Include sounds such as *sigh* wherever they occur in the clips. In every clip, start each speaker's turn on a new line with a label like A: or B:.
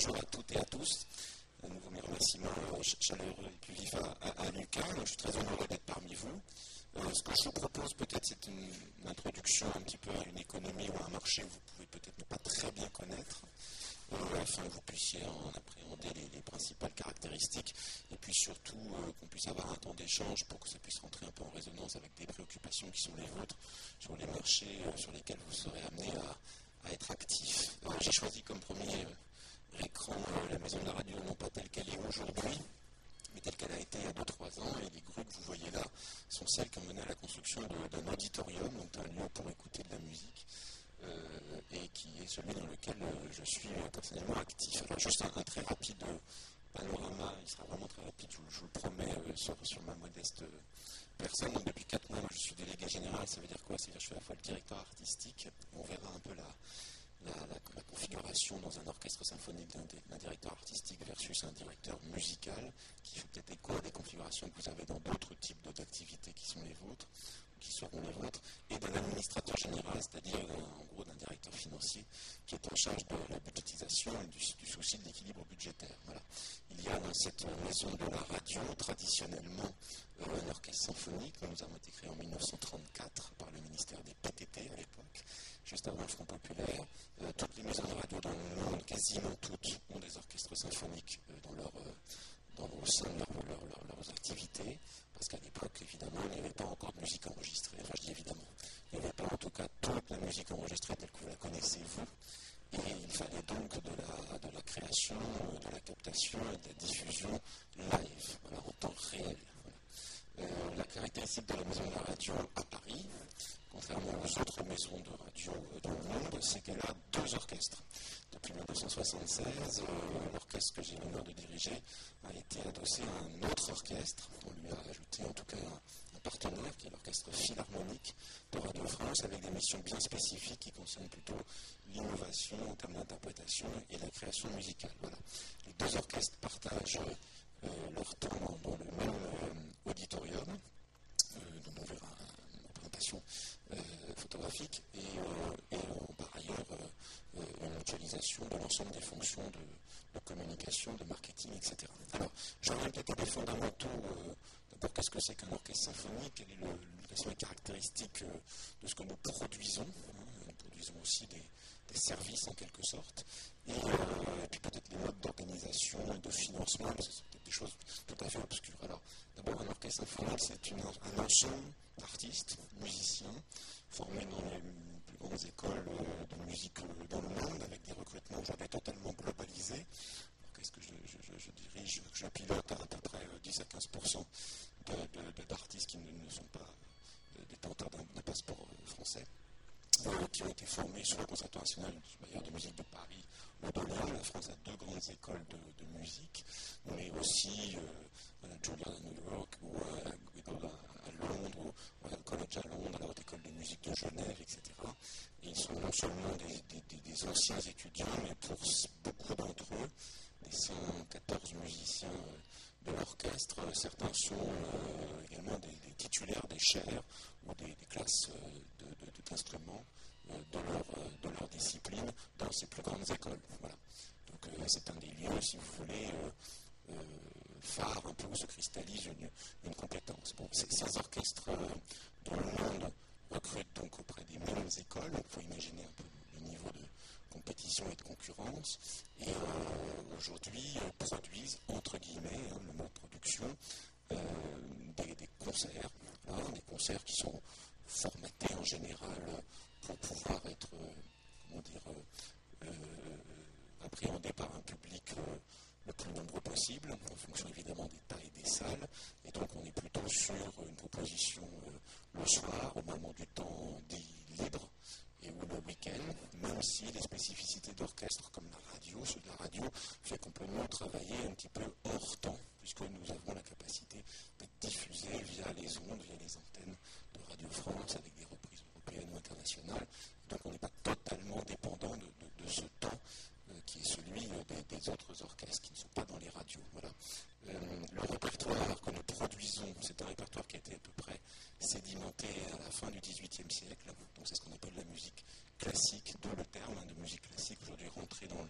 A: bonjour à toutes et à tous. À nouveau mes remerciements chaleureux et plus vifs à, Lucas. je suis très heureux d'être parmi vous. ce que je vous propose peut-être, c'est une, introduction un petit peu à une économie ou à un marché que vous pouvez peut-être ne pas très bien connaître, afin que vous puissiez en appréhender les, principales caractéristiques, et puis surtout qu'on puisse avoir un temps d'échange pour que ça puisse rentrer un peu en résonance avec des préoccupations qui sont les vôtres sur les marchés sur lesquels vous serez amené à, à être actif. J'ai choisi comme premier euh, écran euh, la maison de la radio, non pas telle qu'elle est aujourd'hui, mais telle qu'elle a été il y a 2-3 ans. Et les grues que vous voyez là sont celles qui ont mené à la construction d'un auditorium, donc un lieu pour écouter de la musique. Euh, et qui est celui dans lequel je suis personnellement actif. Alors juste un, très rapide panorama, il sera vraiment très rapide, je, vous le promets, sur, sur, ma modeste personne. Donc depuis 4 mois, je suis délégué général. Ça veut dire quoi? C'est-à-dire que je suis à la fois le directeur artistique. On verra un peu la, la, configuration dans un orchestre symphonique d'un directeur artistique versus un directeur musical, qui fait peut-être écho à des configurations que vous avez dans d'autres types d'activités qui sont les vôtres, qui seront les vôtres, et d'un administrateur général, c'est-à-dire en gros d'un directeur financier qui est en charge de la budgétisation et du, souci de l'équilibre budgétaire. Voilà. Il y a dans cette maison de la radio traditionnellement un orchestre symphonique. Nous avons été créés en 1934 par le ministère des PTT à l'époque, juste avant le Front Populaire. Euh, toutes les maisons de radio dans le monde, quasiment toutes, ont des orchestres symphoniques euh, dans leur, euh, dans, au sein de leurs activités, parce qu'à l'époque, évidemment, il n'y avait pas encore de musique enregistrée. Enfin, je dis évidemment, il n'y avait pas en tout cas toute la musique enregistrée telle que vous la connaissez, vous. Et il fallait donc de la, création, de la captation et de la diffusion live, en temps réel. La caractéristique de la maison de la radio à Paris, contrairement aux autres maisons de radio dans le monde, c'est qu'elle a deux orchestres. Depuis 1976, euh, l'orchestre que j'ai l'honneur de diriger a été adossé à un autre orchestre. On lui a ajouté en tout cas un, partenaire qui est l'orchestre philharmonique de Radio France avec des missions bien spécifiques qui concernent plutôt l'innovation en termes d'interprétation et la création musicale. Voilà. Les deux orchestres partagent euh, leur temps dans le même euh, auditorium, euh, dont on verra une représentation photographique, et, par ailleurs une mutualisation de des fonctions de, communication, de marketing, etc. Alors, j'aurais peut-être des fondamentaux. D'abord, qu'est-ce que c'est qu'un orchestre symphonique Quelles sont les caractéristiques de ce que nous produisons hein, Nous produisons aussi des, services en quelque sorte, et, puis peut-être les modes d'organisation et de financement, parce que c'est peut-être des choses tout à fait obscures. Alors, d'abord, un orchestre symphonique, c'est un ensemble d'artistes, musiciens, formés dans les grandes écoles euh, de musique euh, dans le monde, avec des recrutements aujourd'hui totalement globalisés. Qu'est-ce que je, dirige, je pilote à, peu près 10 à 15 d'artistes qui ne, sont pas détenteurs d'un passeport euh, français qui ont été formés sur le Conservatoire national de musique de Paris ou de Lyon. La France a deux grandes écoles de, musique, mais aussi euh, à à New York ou à, à Londres, à College à Londres, à la Haute École de musique de Genève, etc. Et ils sont non seulement des, anciens étudiants, mais pour beaucoup d'entre eux, des 114 musiciens de l'orchestre, certains sont euh, également des, titulaires des chaires ou des, classes euh, d'instruments euh, de, leur, de leur discipline dans ces plus grandes écoles. Voilà. Donc c'est un des lieux, si vous voulez, phare un peu où se cristallise une, compétence. Bon, ces orchestres dans le monde recrutent donc auprès des mêmes écoles, il faut imaginer un peu le niveau de compétition et de concurrence, et euh, aujourd'hui euh, produisent, entre guillemets, hein, le mot production, euh, des, concerts, des concerts qui sont formatés en général pour pouvoir être, comment dire, appréhendés par un public le plus nombreux possible, en fonction évidemment des tailles des salles. Et donc on est plutôt sur une proposition le soir, au moment du temps dit libre, et ou le week-end, même si les spécificités d'orchestre comme la radio, ceux de la radio, fait qu'on peut nous travailler un petit peu hors temps, puisque nous avons la capacité d'être diffusés via les ondes, via les antennes de Radio France avec des reprises européennes ou internationales. Donc on n'est pas totalement dépendant de, ce temps euh, qui est celui euh, des, autres orchestres qui ne sont pas dans les radios. Voilà. Euh, le répertoire que nous produisons, c'est un répertoire qui a été à peu près sédimenté à la fin du XVIIIe siècle. Donc c'est ce qu'on appelle la musique classique, d'où le terme hein, de musique classique aujourd'hui rentré dans le,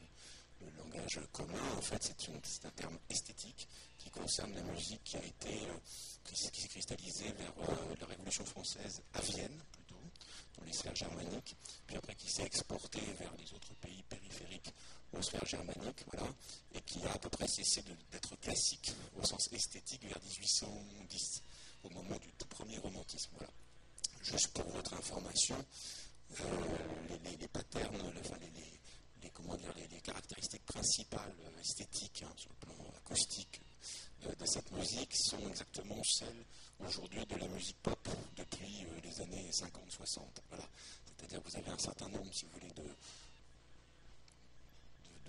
A: langage commun, en fait, c'est un terme esthétique qui concerne la musique qui a été, qui s'est cristallisée vers la Révolution française à Vienne, plutôt, dans les sphères germaniques, puis après qui s'est exportée vers les autres pays périphériques aux sphères germaniques, voilà, et qui a à peu près cessé d'être classique au sens esthétique vers 1810, au moment du tout premier romantisme. Voilà. Juste pour votre information, euh, les, patterns, enfin, les, comment dire, les, caractéristiques principales euh, esthétiques hein, sur le plan acoustique euh, de cette musique sont exactement celles aujourd'hui de la musique pop depuis les années 50-60. Voilà. C'est-à-dire que vous avez un certain nombre, si vous voulez, de,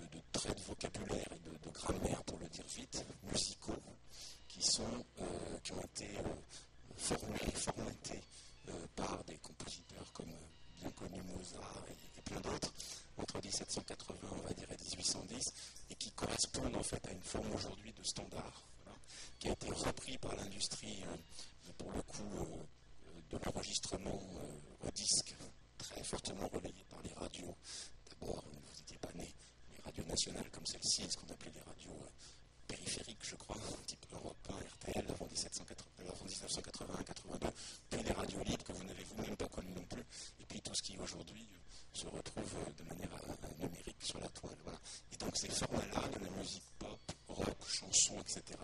A: de, traits de vocabulaire et de, grammaire, pour le dire vite, musicaux, qui, sont, euh, qui ont été euh, formés, formatés euh, par des compositeurs comme bien connu Mozart et, plein d'autres, entre 1780, on va dire, et 1810, et qui correspondent en fait à une forme aujourd'hui de standard, qui a été repris par l'industrie, pour le coup, de l'enregistrement au disque, très fortement relayé par les radios. D'abord, vous n'étiez pas né radios nationales comme celle-ci, ce qu'on appelait les radios euh, périphériques, je crois, un petit peu Europe 1, RTL, avant, 1981-82, puis les radios libres que vous n'avez vous-même pas connues non plus, et puis tout ce qui aujourd'hui euh, se retrouve euh, de manière numérique sur la toile. Et donc ces formats-là de la musique pop, rock, chanson, etc.,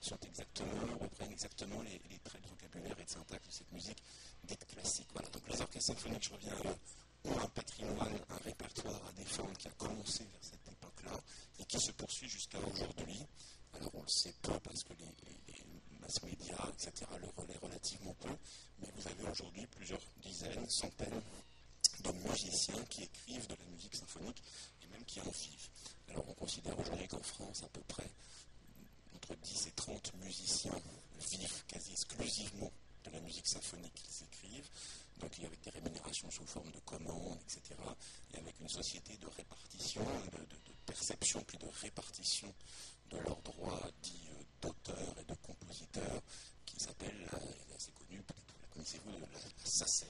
A: sont exactement, reprennent exactement les, traits de vocabulaire et de syntaxe de cette musique dite classique. Donc les orchestres symphoniques, je reviens à eux, ont un patrimoine, un répertoire à défendre qui a commencé vers cette époque-là et qui se poursuit jusqu'à aujourd'hui. Alors on le sait peu parce que les, mass médias, etc., le relaient relativement peu, mais vous avez aujourd'hui plusieurs dizaines, centaines de musiciens qui écrivent de la musique symphonique et même qui en vivent. Alors on considère aujourd'hui qu'en France, à peu près entre 10 et 30 musiciens vivent quasi exclusivement de la musique symphonique qu'ils écrivent donc avec des rémunérations sous forme de commandes, etc., et avec une société de répartition, de, perception, puis de répartition de leurs droits dits euh, d'auteurs et de compositeurs, qui s'appelle, assez connue, peut-être la connaissez-vous, la, SACEM,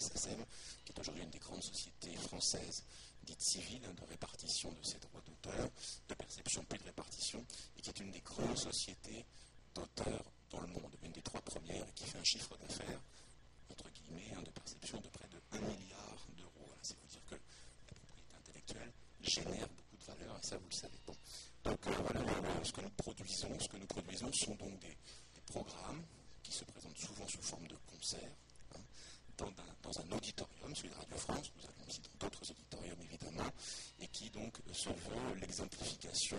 A: la SACEM, qui est aujourd'hui une des grandes sociétés françaises dites civiles hein, de répartition de ces droits d'auteur, de perception puis de répartition, et qui est une des grandes sociétés d'auteurs dans le monde, une des trois premières, et qui fait un chiffre d'affaires entre guillemets, hein, de perception de près de 1 milliard d'euros. C'est vous dire que la propriété intellectuelle génère beaucoup de valeur, et ça, vous le savez. Donc euh, voilà, ce que nous produisons, ce que nous produisons sont donc des, programmes qui se présentent souvent sous forme de concerts, dans, un, auditorium, celui de Radio France, nous avons aussi d'autres auditoriums évidemment, et qui donc se veut l'exemplification,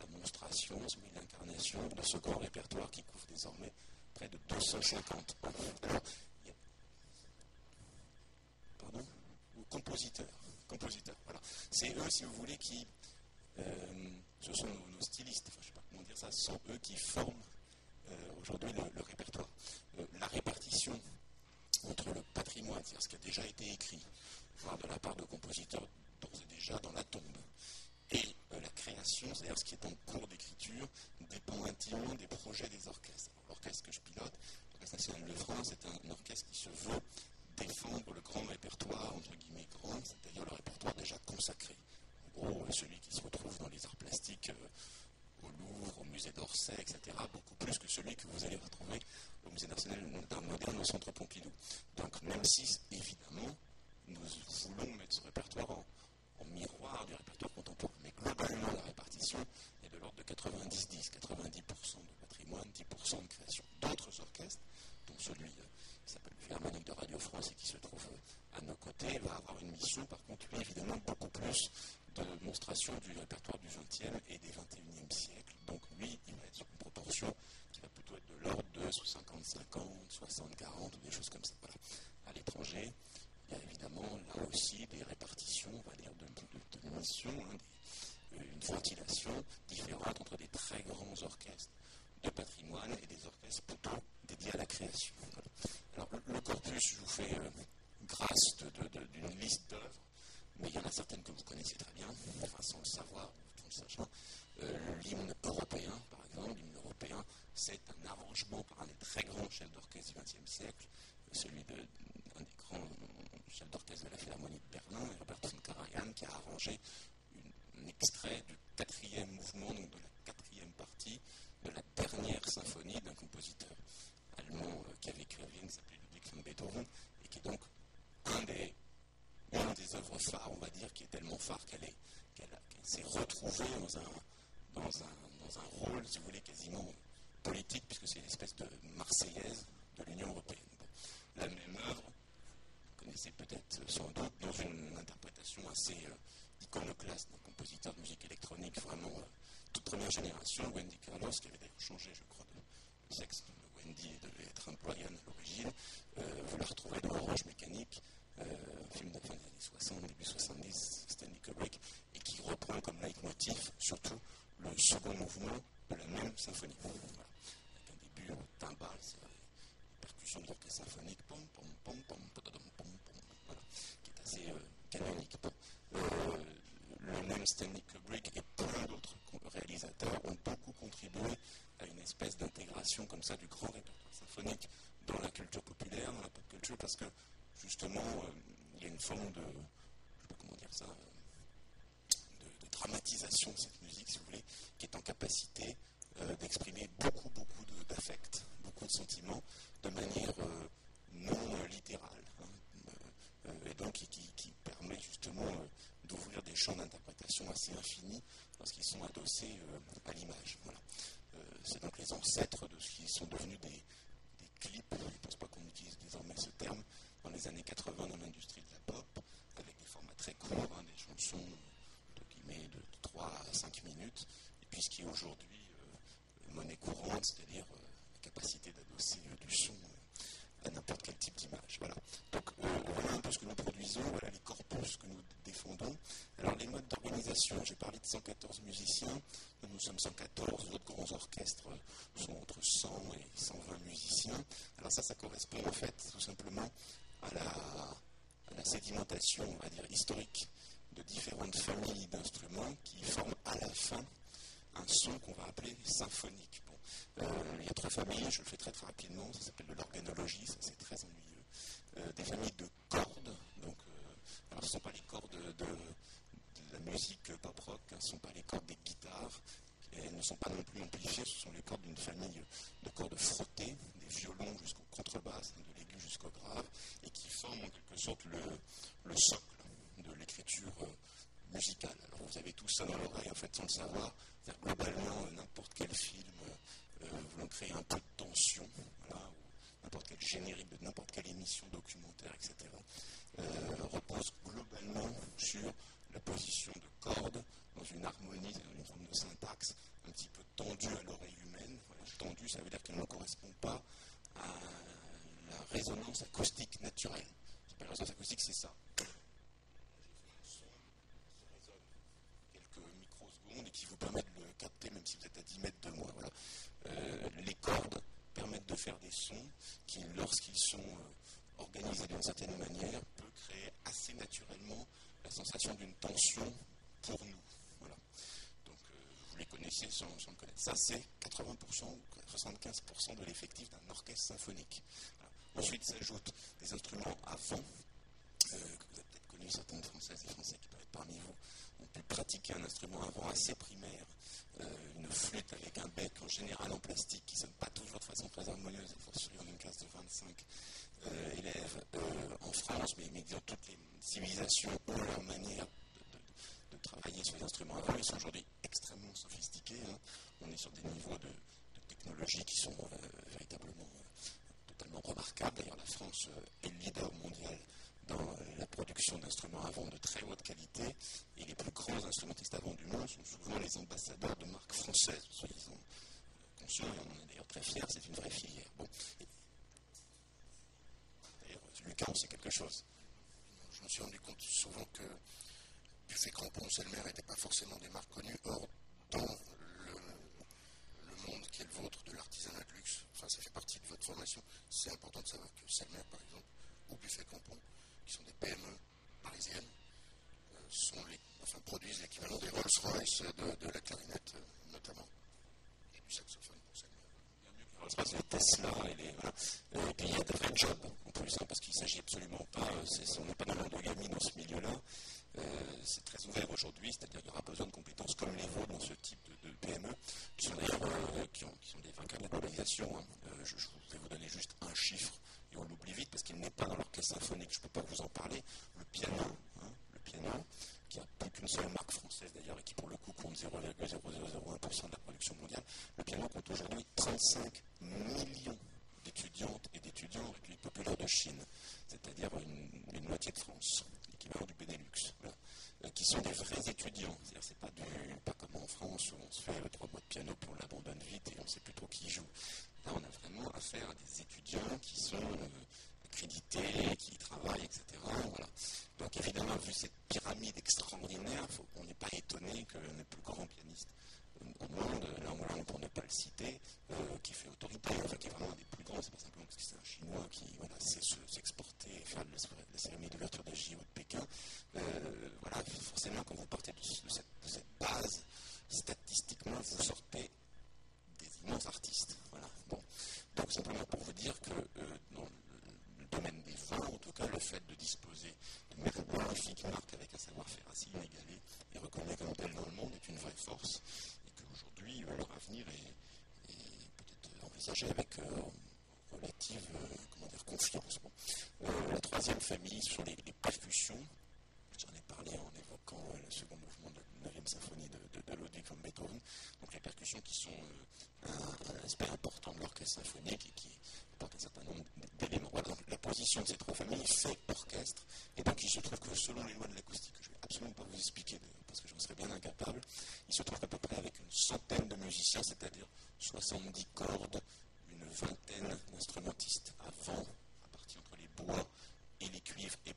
A: la monstration, l'incarnation de ce grand répertoire qui couvre désormais près de 250 ans. Alors, compositeurs. compositeurs voilà. C'est eux, si vous voulez, qui. Euh, ce sont nos, stylistes, je ne sais pas comment dire ça, ce sont eux qui forment euh, aujourd'hui le, répertoire. Euh, la répartition entre le patrimoine, c'est-à-dire ce qui a déjà été écrit, voire de la part de compositeurs d'ores et déjà dans la tombe, et la création, c'est-à-dire ce qui est en cours d'écriture, dépend intimement des projets des orchestres. L'orchestre que je pilote, l'Orchestre national de France, est un orchestre qui se veut défendre le grand répertoire, entre guillemets grand, c'est-à-dire le répertoire déjà consacré. En gros, euh, celui qui se retrouve dans les arts plastiques euh, au Louvre, au musée d'Orsay, etc., beaucoup plus que celui que vous allez retrouver au musée national d'art moderne au centre Pompidou. Donc, même si, évidemment, nous voulons mettre ce répertoire en, miroir du répertoire contemporain, mais globalement, la répartition est de l'ordre de 90-10, 90%, de patrimoine, 10% de création. D'autres orchestres, dont celui euh, qui s'appelle le Philharmonique de Radio France et qui se trouve à nos côtés, va avoir une mission, par contre, lui, évidemment, beaucoup plus de démonstration du répertoire du XXe et des XXIe siècle. Donc, lui, il va être sur une proportion qui va plutôt être de l'ordre de 50-50, 60-40, ou des choses comme ça. Voilà. À l'étranger, il y a évidemment là aussi des répartitions, on va dire, de, de, missions, hein, une ventilation différente entre des très grands orchestres de patrimoine et des orchestres plutôt dédiés à la création. Alors, le, corpus, je vous fais euh, grâce d'une liste d'œuvres, mais il y en a certaines que vous connaissez très bien, enfin sans le savoir, tout le sachant. Euh, l'hymne européen, par exemple, l'hymne européen, c'est un arrangement par un des très grands chefs d'orchestre du XXe siècle, celui d'un des grands chefs d'orchestre de la Philharmonie de Berlin, Robert von Karajan, qui a arrangé une, extrait du quatrième mouvement, donc de la quatrième partie de la dernière symphonie d'un compositeur allemand euh, qui a vécu à Vienne, qui s'appelait Ludwig van Beethoven, et qui est donc un des, une des œuvres phares, on va dire, qui est tellement phare qu'elle s'est retrouvée dans un, dans, un, dans un rôle, si vous voulez, quasiment politique, puisque c'est une espèce de marseillaise de l'Union européenne. La même œuvre, vous connaissez peut-être sans doute, dans une interprétation assez euh, iconoclaste d'un compositeur de musique électronique vraiment euh, toute première génération, Wendy Carlos, qui avait d'ailleurs changé, je crois, de sexe. Wendy devait être un Brian à l'origine. Euh, vous la retrouvez dans Orange Mécanique, un film de fin des années 60, début 70, Stanley Kubrick, et qui reprend comme leitmotiv surtout le second mouvement de la même symphonie. Avec un début en timbales, percussions de l'orchestre symphonique, pom, pom, pom, pom, pom, voilà, qui est assez euh, canonique. Euh, le même Stanley Kubrick et plein d'autres réalisateurs ont beaucoup contribué à une espèce comme ça du grand répertoire symphonique dans la culture populaire, dans la pop culture, parce que justement, euh, il y a une forme de, je sais pas comment dire ça, dramatisation de cette musique, si vous voulez, qui est en capacité euh, d'exprimer beaucoup, beaucoup d'affects, beaucoup de sentiments, de manière euh, non littérale. Hein, et donc qui, permet justement d'ouvrir des champs d'interprétation assez infinis lorsqu'ils sont adossés à l'image. C'est donc les ancêtres de ce qui sont devenus des, clips, je ne pense pas qu'on utilise désormais ce terme, dans les années 80 dans l'industrie de la pop, avec des formats très courts, hein, des chansons de 3 à 5 minutes, et puis ce qui est aujourd'hui euh, monnaie courante, c'est-à-dire euh, la capacité d'adosser euh, du son à n'importe quel type d'image. Voilà. Donc voilà un peu ce que nous produisons, voilà les corpus que nous défendons. Alors les modes d'organisation, j'ai parlé de 114 musiciens, nous sommes 114, d'autres grands orchestres sont entre 100 et 120 musiciens. Alors ça, ça correspond en fait tout simplement à la, à la sédimentation, dire, historique de différentes familles d'instruments qui forment à la fin un son qu'on va appeler symphonique. Il y a trois familles, je le fais très très rapidement, ça s'appelle de l'organologie, ça c'est très ennuyeux. Euh, des familles de cordes, donc euh, alors ce ne sont pas les cordes de, la musique pop rock, hein, ce ne sont pas les cordes des guitares, elles ne sont pas non plus amplifiées, ce sont les cordes d'une famille de cordes frottées, des violons jusqu'au contrebasse, de l'aigu jusqu'au grave, et qui forment en quelque sorte le, le socle de l'écriture euh, musicale. Alors vous avez tout ça dans l'oreille, en fait, sans le savoir. Globalement, euh, n'importe quel film euh, voulant créer un peu de tension, n'importe quel générique de n'importe quelle émission documentaire, etc., repose globalement sur la position de cordes dans une harmonie, dans une forme de syntaxe un petit peu tendue à l'oreille humaine. Tendue, ça veut dire qu'elle ne correspond pas à la résonance acoustique naturelle. La résonance acoustique, c'est ça. Et qui vous permet de le capter même si vous êtes à 10 mètres de moi. Euh, les cordes permettent de faire des sons qui, lorsqu'ils sont euh, organisés d'une certaine manière, peuvent créer assez naturellement la sensation d'une tension pour nous. Voilà. Donc euh, vous les connaissez sans, le connaître. Ça c'est 80% ou 75% de l'effectif d'un orchestre symphonique. Ensuite s'ajoutent des instruments à fond, certaines Françaises et Français qui peuvent être parmi vous, ont pu pratiquer un instrument avant assez primaire, euh, une flûte avec un bec en général en plastique qui ne sonne pas toujours de façon très harmonieuse, il faut sur une classe de 25 euh, élèves euh, en France, mais, toutes les civilisations ont leur manière de, travailler sur les instruments avant. Ils sont aujourd'hui extrêmement sophistiqués. Hein. On est sur des niveaux de, technologie qui sont véritablement totalement remarquables. D'ailleurs, la France est le leader mondial la production d'instruments avant de très haute qualité. Et les plus grands instrumentistes avant du monde sont souvent les ambassadeurs de marques françaises. Soyez en conscients, et on est d'ailleurs très fiers, c'est une vraie filière. Bon. D'ailleurs, Lucas, on sait quelque chose.
B: Je me suis rendu compte souvent que Buffet Crampon, Selmer n'étaient pas forcément des marques connues. Or, dans le, monde qui est le vôtre de l'artisanat de luxe, enfin, ça fait partie de votre formation, c'est important de savoir que Selmer, par exemple, ou Buffet Crampon, qui sont des PME parisiennes, euh, produisent l'équivalent des Rolls-Royce de, la clarinette, euh, notamment, et du saxophone pour ça.
A: Rolls-Royce, les Tesla et les. Voilà. Euh, et puis il y a des vrais jobs en plus, hein, parce qu'il ne s'agit absolument pas, on n'est pas dans l'endogamie dans ce milieu-là. c'est très ouvert aujourd'hui, c'est-à-dire qu'il y aura besoin de compétences comme les vôtres dans ce type de, PME, qui sont d'ailleurs euh, qui, sont des vainqueurs de globalisation. Hein. Je, vais vous donner juste un chiffre, et on l'oublie vite parce qu'il n'est pas dans l'orchestre symphonique, je ne peux pas vous en parler. Le piano, hein, le piano, qui a plus qu'une seule marque française d'ailleurs, et qui pour le coup compte 0,0001% de la production mondiale, le piano compte aujourd'hui 35 millions d'étudiantes et d'étudiants en République populaire de Chine, c'est-à-dire une, moitié de France, l'équivalent du Benelux, euh, qui sont des vrais étudiants. C'est-à-dire c'est pas, pas comme en France où on se fait trois mois de piano puis on l'abandonne vite et on sait plus trop qui joue. Là, on a vraiment affaire à des étudiants qui sont euh, accrédités, qui travaillent, etc. Donc évidemment, vu cette pyramide extraordinaire, on n'est pas étonné que les plus grands pianistes au monde, là pour ne pas le citer, euh, qui fait autorité, qui est vraiment un des plus grands, c'est pas simplement parce que c'est un Chinois qui voilà, sait s'exporter, faire de la, cérémonie d'ouverture des JO de Pékin. Euh, voilà, forcément, quand vous partez de, cette, base, statistiquement, vous sortez des immenses artistes. Voilà. Donc simplement pour vous dire que euh, dans le domaine des vins, en tout cas, le fait de disposer de magnifiques marques avec un savoir-faire assez inégalé et reconnu comme tel dans le monde est une vraie force aujourd'hui, leur avenir est, peut-être envisagé avec euh, relative euh, confiance. Euh, la troisième famille, ce sont les, percussions. J'en ai parlé en évoquant le second mouvement de la 9e symphonie de, Ludwig van Beethoven. Donc les percussions qui sont un, aspect important de l'orchestre symphonique et qui portent un certain nombre d'éléments. la position de ces trois familles fait orchestre. Et donc il se trouve que selon les lois de l'acoustique, que je ne vais absolument pas vous expliquer parce que j'en serais bien incapable, il se trouve à peu près avec une centaine de musiciens, c'est-à-dire 70 cordes, une vingtaine d'instrumentistes avant, à partir entre les bois et les cuivres et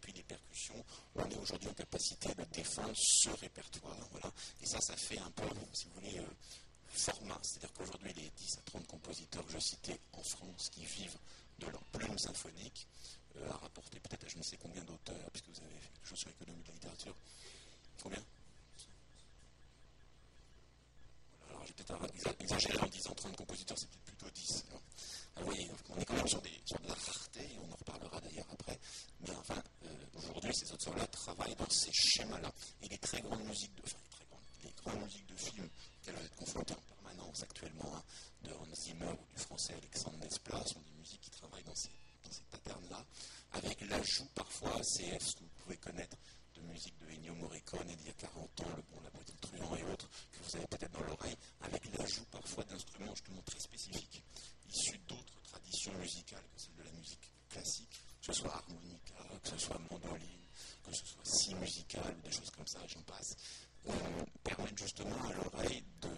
A: on est aujourd'hui en capacité de défendre ce répertoire. Voilà. Et ça, ça fait un peu, si vous voulez, euh, format. C'est-à-dire qu'aujourd'hui, les 10 à 30 compositeurs que je citais en France qui vivent de leur plume symphonique, euh, à rapporter peut-être à je ne sais combien d'auteurs, puisque vous avez fait quelque chose sur l'économie de la littérature. Combien? J'ai peut-être exagéré en disant 30 compositeurs, c'est peut-être plutôt 10. Hein. Vous voyez, on est quand même sur, des, de la rareté, et on en reparlera d'ailleurs après. Mais enfin, euh, aujourd'hui, ces auteurs-là travaillent dans ces schémas-là. Et les très grandes musiques de, enfin, les très grandes, musiques de films qu'elles vous êtes confrontées en permanence actuellement, hein, de Hans Zimmer ou du français Alexandre Desplat, sont des musiques qui travaillent dans ces, dans ces patterns-là, avec l'ajout parfois, c'est ce que vous pouvez connaître de musique de Ennio Morricone d'il y a 40 ans, Le Bon, la Petite et autres, que vous avez peut-être dans l'oreille, avec l'ajout parfois d'instruments justement très spécifiques, issus d'autres traditions musicales que celles de la musique classique, que ce soit harmonica, que ce soit mandoline, que ce soit si musical, des choses comme ça, j'en passe, euh, permettent justement à l'oreille de,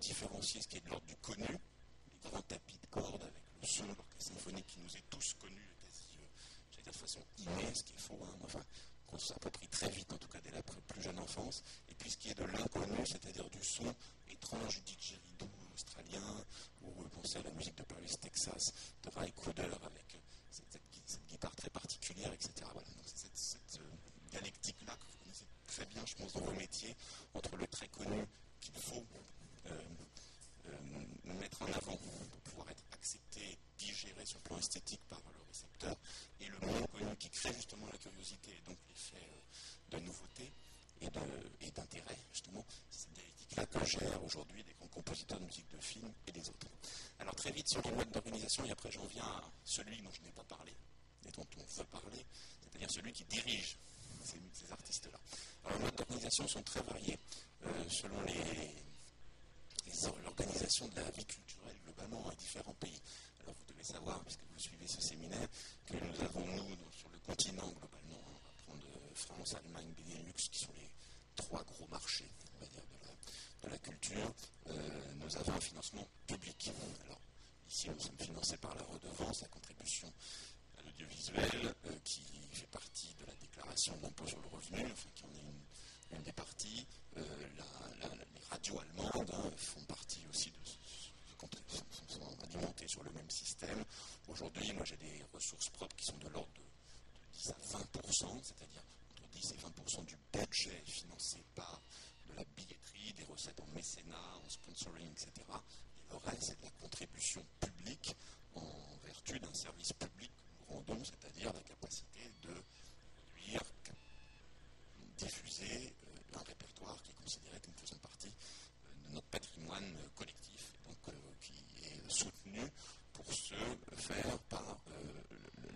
A: différencier ce qui est de l'ordre du connu, les grands tapis de cordes avec le son l'orchestre symphonique qui nous est tous connu, quasi, euh, de façon ce qui est faux, hein, enfin, qu'on s'approprie très vite, en tout cas dès la plus jeune enfance, et puis ce qui est de l'inconnu, c'est-à-dire du son étrange didgeridoo australien, ou pensez à la musique de Paris, Texas, de Ray Cooder, avec cette, guitare très particulière, etc. Voilà, donc c'est cette, euh, dialectique-là que vous connaissez très bien, je pense, dans vos métiers, entre le très connu qu'il faut euh, euh, mettre en avant pour pouvoir être accepté, digéré sur le plan esthétique par le récepteur, et le moins connu qui crée justement la curiosité et donc l'effet euh, de nouveauté et d'intérêt, justement. C'est cette dialectique-là que gère aujourd'hui des compositeurs de musique de film et des autres. Alors très vite sur les modes d'organisation, et après j'en viens à celui dont je n'ai pas parlé, et dont on veut parler, c'est-à-dire celui qui dirige ces, artistes-là. Alors les modes d'organisation sont très variés euh, selon l'organisation de la vie culturelle globalement à différents pays. Alors vous devez savoir, puisque vous suivez ce séminaire, que nous avons, nous, sur le continent globalement, on va prendre euh, France, Allemagne, Benelux, qui sont les trois gros marchés, de la, culture, euh, nous avons un financement public. Alors, ici, nous sommes financés par la redevance, la contribution à l'audiovisuel, euh, qui fait partie de la déclaration d'impôt sur le revenu, enfin, qui en est une, des parties. les radios allemandes hein, font partie aussi de ce sont alimentés sur le même système. Aujourd'hui, moi j'ai des ressources propres qui sont de l'ordre de, 10 à 20%, c'est-à-dire 10 et 20% du budget financé par de la billetterie, des recettes en mécénat, en sponsoring, etc. Et le reste, c'est de la contribution publique en vertu d'un service public que nous rendons, c'est-à-dire la capacité de produire diffuser un répertoire qui est considéré comme faisant partie de notre patrimoine collectif, donc qui est soutenu pour se faire par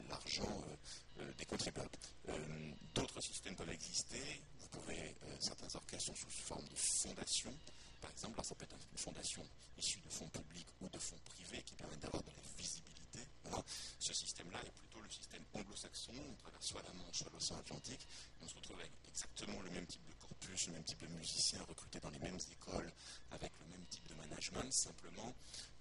A: l'argent des contribuables. D'autres systèmes peuvent exister. Vous pouvez, certains orchestres sont sous forme de fondation, par exemple. Là, ça peut être une fondation issue de fonds publics ou de fonds privés qui permettent d'avoir de la visibilité. Ce système-là est plutôt le système anglo-saxon. On traverse soit la Manche, soit l'océan Atlantique. On se retrouve avec exactement le même type de corpus, le même type de musiciens recrutés dans les mêmes écoles, avec le même type de management. Simplement,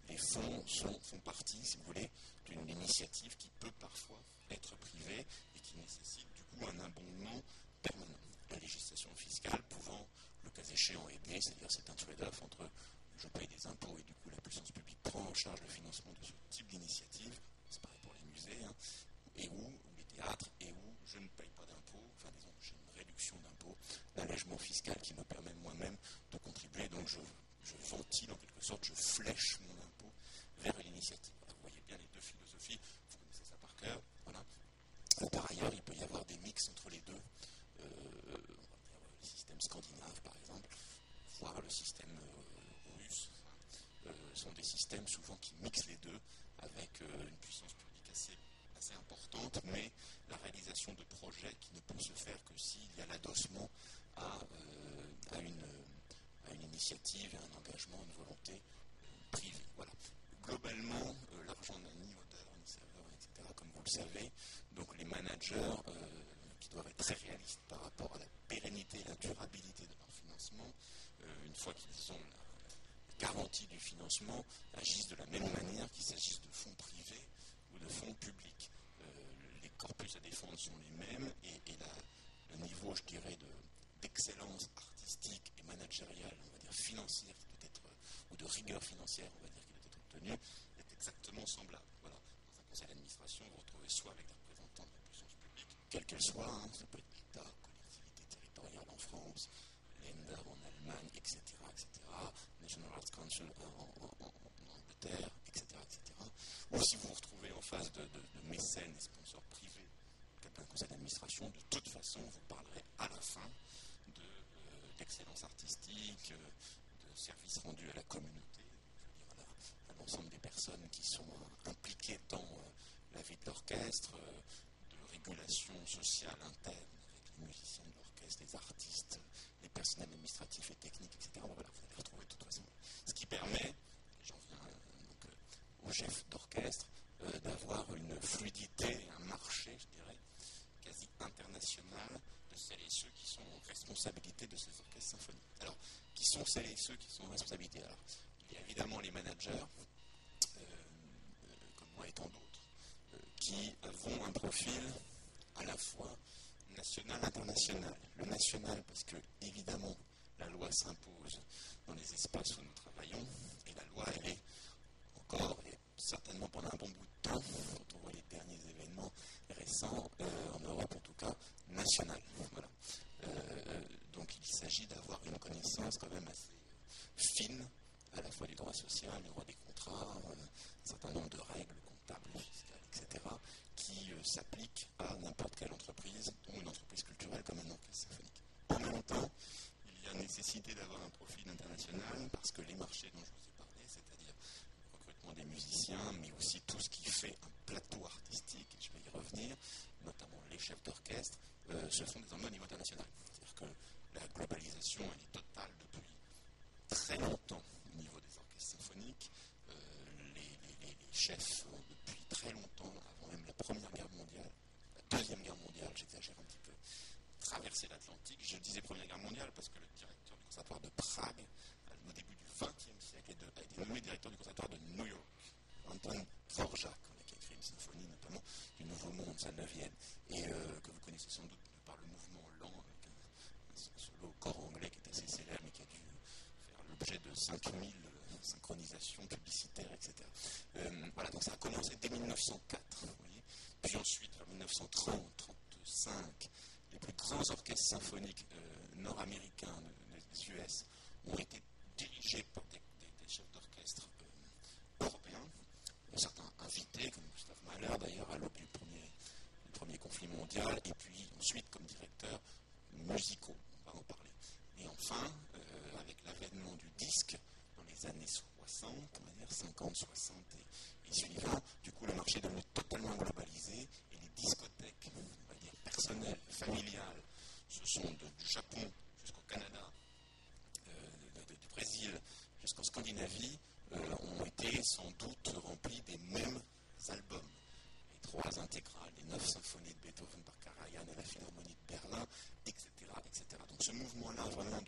A: les fonds font partie, si vous voulez, d'une initiative qui peut parfois être privée et qui nécessite coup un abondement permanent. La législation fiscale pouvant, le cas échéant, aider, c'est-à-dire c'est un trade-off entre je paye des impôts et du coup la puissance publique prend en charge le financement de ce type d'initiative, c'est pareil pour les musées, hein, et où, les théâtres, et où je ne paye pas d'impôts, enfin disons, j'ai une réduction d'impôts, l'allègement fiscal qui me permet moi-même de contribuer, donc je, je, ventile en quelque sorte, je flèche mon impôt vers l'initiative. Vous voyez bien les deux philosophies, vous connaissez ça par cœur, Par ailleurs, il peut y avoir des mix entre les deux. Euh, le système scandinave, par exemple, voire le système euh, russe, euh, sont des systèmes souvent qui mixent les deux avec une puissance publique assez, importante, mais la réalisation de projets qui ne peut se faire que s'il y a l'adossement à, une, initiative, un engagement, une volonté privée. Voilà. Globalement, l'argent n'a ni odeur, ni saveur, etc., comme vous le savez. Donc les managers qui doivent être très réalistes par rapport à la pérennité et la durabilité de leur financement, une fois qu'ils ont la garantie du financement, agissent de la même manière qu'il s'agisse de fonds privés ou de fonds publics. les corpus à défendre sont les mêmes et, le niveau, je dirais, d'excellence artistique et managériale, on va dire financière, qui doit être, ou de rigueur financière, on va dire, qui doit être obtenue, est exactement semblable. Voilà. Conseil d'administration, vous retrouvez soit avec des représentants de la puissance publique, quelle qu'elle soit, hein, ça peut être l'État, collectivité territoriale en France, l'ENDA en Allemagne, etc., etc., National Arts Council en, Angleterre, etc., etc. Ou si vous vous retrouvez en face de, mécènes et sponsors privés, d'un conseil d'administration, de toute façon, vous parlerez à la fin d'excellence de, euh, artistique, de services rendus à la communauté, je veux dire, à, à l'ensemble des personnes qui sont impliquées dans euh, la vie de l'orchestre, euh, de régulation sociale interne avec les musiciens de l'orchestre, les artistes, les personnels administratifs et techniques, etc. Voilà, vous allez retrouver de toute façon. Ce qui permet, j'en viens au chef d'orchestre, euh, d'avoir une fluidité, un marché, je dirais, quasi international de celles et ceux qui sont en responsabilité de ces orchestres symphoniques. Alors, qui sont celles et ceux qui sont en responsabilité? Il y a évidemment les managers, euh, euh, comme moi et tant d'autres, euh, qui avons un profil à la fois national, international. Le national, parce que, évidemment, la loi s'impose dans les espaces où nous travaillons, et la loi, elle est encore, et certainement pendant un bon bout de temps, quand on voit les derniers événements récents, en Europe en tout cas, nationale. Donc il s'agit d'avoir une connaissance quand même assez fine, à la fois du droit social, du droit des contrats, euh, un certain nombre de règles comptables, fiscales, etc., qui euh, s'appliquent à n'importe quelle entreprise ou une entreprise culturelle comme un orchestre symphonique. En même temps, il y a nécessité d'avoir un profil international parce que les marchés dont je vous ai parlé, c'est-à-dire le recrutement des musiciens, mais aussi tout ce qui fait un plateau artistique, et je vais y revenir, notamment les chefs d'orchestre, euh, se font désormais au niveau international. C'est-à-dire que la globalisation, elle est totale depuis très longtemps au niveau des orchestres symphoniques. Euh, les, chefs ont depuis très longtemps, avant même la Première Guerre mondiale, la Deuxième Guerre mondiale, j'exagère un petit peu, traversé l'Atlantique. Je disais Première Guerre mondiale parce que le directeur du conservatoire de Prague, au début du XXe siècle, a été nommé directeur du conservatoire de New York. Anton Dvorak, qui a écrit une symphonie notamment du Nouveau Monde, sa neuvième, et euh, que vous connaissez sans doute par le mouvement lent, avec un, un solo corps anglais qui est assez célèbre et qui a dû de 5000 synchronisations publicitaires, etc. Euh, voilà, donc ça a commencé dès 1904, vous voyez. Puis ensuite, vers 1930, 1935, les plus grands orchestres symphoniques euh, nord-américains des US ont été dirigés par des, chefs d'orchestre euh, européens, certains invités, comme Gustave Mahler d'ailleurs, à l'aube du premier, conflit mondial, et puis ensuite comme directeurs musicaux. les années 60, on va dire 50, 60 et, suivants. Du coup, le marché est devenu totalement globalisé et les discothèques, on va dire personnelles, familiales, ce sont du Japon jusqu'au Canada, euh, du Brésil jusqu'en Scandinavie, euh, ont été sans doute remplis des mêmes albums. Les trois intégrales, les neuf symphonies de Beethoven par Karajan et la Philharmonie de Berlin, etc. etc. Donc ce mouvement-là vraiment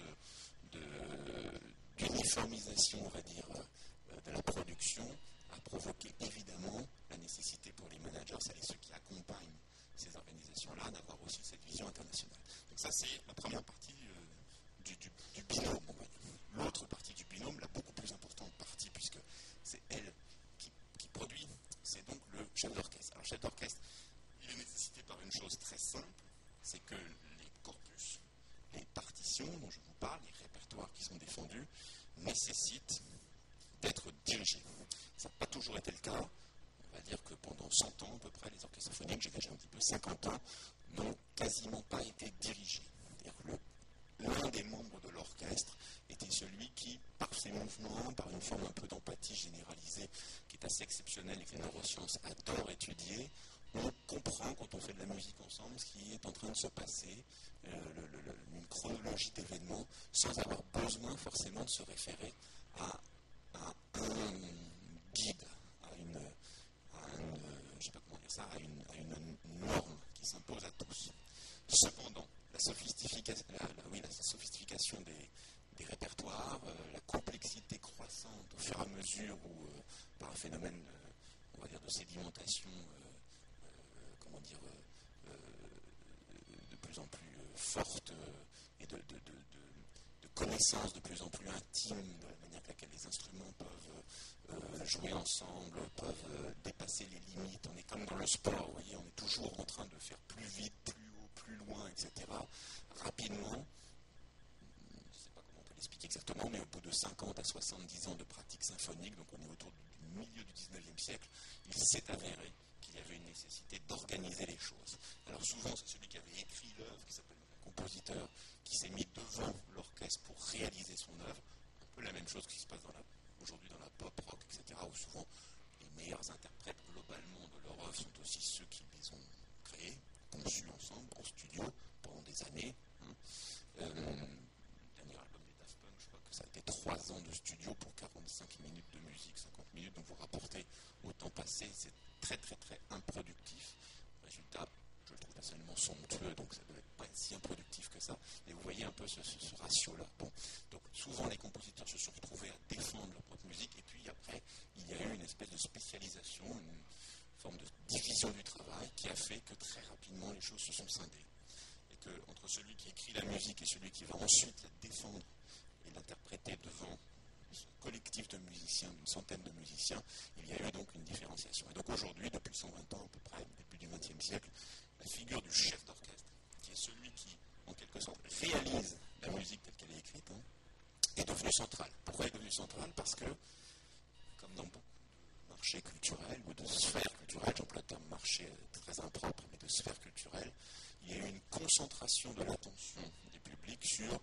A: d'uniformisation, on va dire, de a provoqué évidemment la nécessité pour les managers, c'est ceux qui accompagnent ces organisations-là, d'avoir aussi cette vision internationale. Donc ça, c'est la première partie euh, du, du, binôme. L'autre partie du binôme, la beaucoup plus importante partie, puisque c'est elle qui, qui produit, c'est donc le chef d'orchestre. Alors, chef d'orchestre, il est nécessité par une chose très simple, c'est que les corpus, les partitions dont je vous parle, les répertoires qui sont défendus, nécessitent d'être dirigés. Ça n'a pas toujours été le cas. On va dire que pendant 100 ans, à peu près, les orchestres symphoniques, j'ai déjà un petit peu 50 ans, n'ont quasiment pas été dirigés. L'un des membres de l'orchestre était celui qui, par ses mouvements, par une forme un peu d'empathie généralisée, qui est assez exceptionnelle et que les neurosciences adorent étudier, on comprend quand on fait de la musique ensemble ce qui est en train de se passer, euh, une chronologie d'événements, sans avoir besoin forcément de se référer à, un guide, à une, à une norme qui s'impose à tous. Cependant, la, sophistication des, répertoires, euh, la complexité croissante au fur et à mesure où, euh, par un phénomène, on va dire, de sédimentation, euh, comment dire, de plus en plus forte et de, de, connaissance de plus en plus intime de la manière avec laquelle les instruments peuvent jouer ensemble, peuvent dépasser les limites. On est comme dans le sport, vous voyez, on est toujours en train de faire plus vite, plus haut, plus loin, etc. Rapidement, l'expliquer exactement, mais au bout de 50 à 70 ans de pratique symphonique, donc on est autour du milieu du 19e siècle, il s'est avéré qu'il y avait une nécessité d'organiser les choses. Alors souvent, c'est celui qui avait écrit l'œuvre, qui s'appelle le compositeur, qui s'est mis devant l'orchestre pour réaliser son œuvre. Un peu la même chose qui se passe aujourd'hui dans la pop rock, etc., où souvent les meilleurs interprètes globalement de leur œuvre sont aussi ceux qui les ont créés, conçus ensemble, en studio, pendant des années. Hein. Euh, ça a été 3 ans de studio pour 45 minutes de musique, 50 minutes, donc vous rapportez au temps passé, c'est très très très improductif. Résultat, je le trouve personnellement somptueux, donc ça ne pas être si improductif que ça. Mais vous voyez un peu ce, ratio-là. Bon, donc souvent les compositeurs se sont retrouvés à défendre leur propre musique, et puis après, il y a eu une espèce de spécialisation, une forme de division du travail qui a fait que très rapidement les choses se sont scindées. Et que entre celui qui écrit la musique et celui qui va ensuite la défendre interprété devant un collectif de musiciens, une centaine de musiciens, il y a eu donc une différenciation. Et donc aujourd'hui, depuis 120 ans à peu près, début du XXe siècle, figure du chef d'orchestre, qui est celui qui, en quelque sorte, réalise la musique telle qu'elle est écrite, hein, est devenue centrale. Pourquoi est devenue centrale Parce que, comme dans beaucoup de marchés culturels ou de sphères culturelles, j'emploie le terme marché très impropre, mais de sphères culturelles, il y a eu une concentration de l'attention des publics sur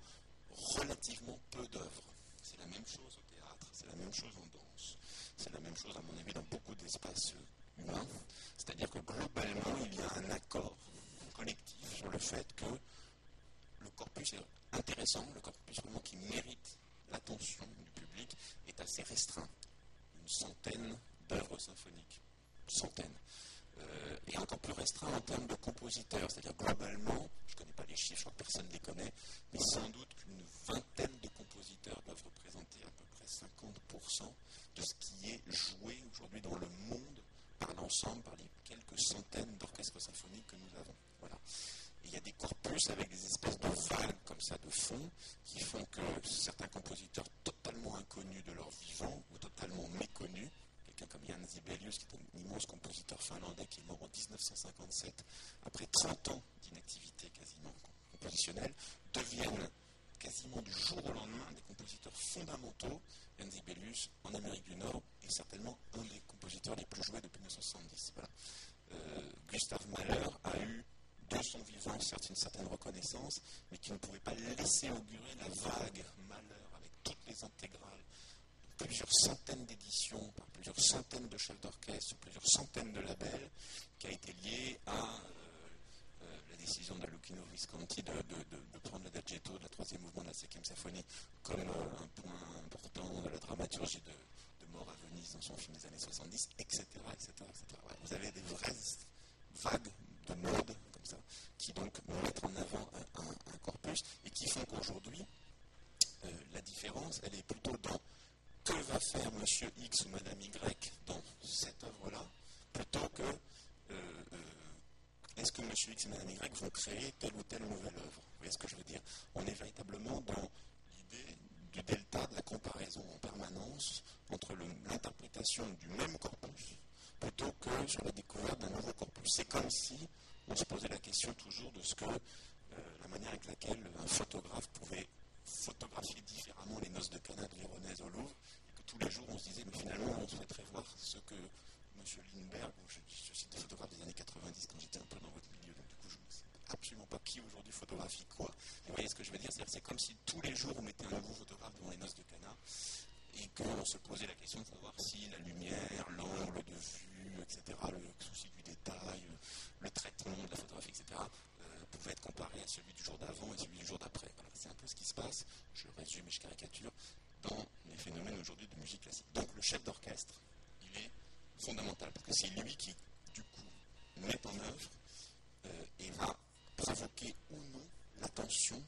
A: relativement peu d'œuvres. C'est la même chose au théâtre, c'est la même chose en danse, c'est la même chose à mon avis dans beaucoup d'espaces humains. C'est-à-dire que globalement, il y a un accord collectif sur le fait que le corpus intéressant, le corpus vraiment qui mérite l'attention du public est assez restreint. Une centaine d'œuvres symphoniques. Une centaine. Euh, et encore plus restreint en termes de compositeurs. C'est-à-dire globalement, je ne connais pas les chiffres, je crois que personne ne les connaît, mais sans doute qu'une vingtaine de compositeurs doivent représenter à peu près 50% de ce qui est joué aujourd'hui dans le monde par l'ensemble, par les quelques centaines d'orchestres symphoniques que nous avons. Voilà. il y a des corpus avec des espèces de vagues comme ça de fond qui font que certains compositeurs totalement inconnus de leur vivant ou totalement méconnus quelqu'un comme Jan Zibelius, qui est un immense compositeur finlandais qui est mort en 1957, après 30 ans d'inactivité quasiment compositionnelle, deviennent quasiment du jour au lendemain des compositeurs fondamentaux. Jan Zibelius, en Amérique du Nord, est certainement un des compositeurs les plus joués depuis 1970. Voilà. Euh, Gustave Mahler a eu de son vivant certes une certaine reconnaissance, mais qui ne pouvait pas laisser augurer la vague Mahler avec toutes les intégrales plusieurs centaines d'éditions, par plusieurs centaines de chefs d'orchestre, plusieurs centaines de labels, qui a été lié à la décision de Lucchino Visconti de, de, prendre l'adagietto de la troisième mouvement de la cinquième symphonie comme un point important de la dramaturgie de, Mort à Venise dans son film des années 70, etc. etc., etc. vous avez des vraies vagues de mode comme ça, qui donc mettent en avant un, corpus et qui font qu'aujourd'hui, euh, la différence, elle est plutôt dans que va faire Monsieur X ou Madame Y dans cette œuvre-là, plutôt que euh, euh, est-ce que Monsieur X et Madame Y vont créer telle ou telle nouvelle œuvre? Vous voyez ce que je veux dire? On est véritablement dans l'idée du delta, de la comparaison en permanence entre l'interprétation du même corpus plutôt que sur la découverte d'un nouveau corpus. C'est comme si on se posait la question toujours de ce que euh, la manière avec laquelle un photographe pouvait photographier différemment les noces de Cana de Véronèse au Louvre, et que tous les jours on se disait, mais finalement on souhaiterait voir ce que M. Lindbergh, je, je, cite des photographes des années 90 quand j'étais un peu dans votre milieu, donc du coup je ne sais absolument pas qui aujourd'hui photographie quoi. vous voyez ce que je veux dire? C'est comme si tous les jours on mettait un nouveau photographe devant les noces de Cana, et qu'on se posait la question de savoir si la lumière, l'angle de vue, etc., le souci du détail, le traitement de la photographie, etc., euh, pouvait être comparé à celui du jour d'avant et celui du jour d'après. c'est un peu ce qui se passe, je résume et je caricature, dans les phénomènes aujourd'hui de musique classique. Donc le chef d'orchestre, il est fondamental, parce que c'est lui qui, du coup, met en œuvre euh, et va provoquer ou non l'attention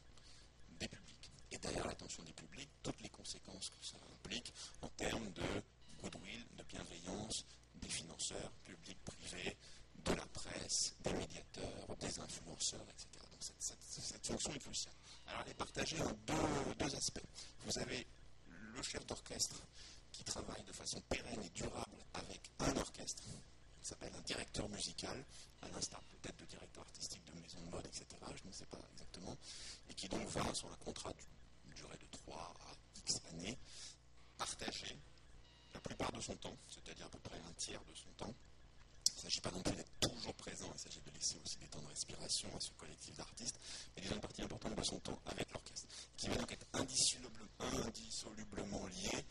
A: des publics. Et derrière l'attention des publics, toutes les conséquences que ça implique en termes de goodwill, de bienveillance des financeurs publics, privés, de la presse, des médiateurs, des influenceurs, etc. Donc cette, fonction est cruciale. Alors elle est partagée en deux, aspects. Vous avez le chef d'orchestre qui travaille de façon pérenne et durable avec un orchestre, qui s'appelle un directeur musical, à l'instar peut-être de directeur artistique de maison de mode, etc. Je ne sais pas exactement, et qui donc va sur un contrat de 3 à X années, partager la plupart de son temps, c'est-à-dire à peu près un tiers de son temps, il ne s'agit pas non plus d'être toujours présent, il s'agit de laisser aussi des temps de respiration à ce collectif d'artistes, mais disons une partie importante de son temps avec l'orchestre, qui va donc être indissolublement lié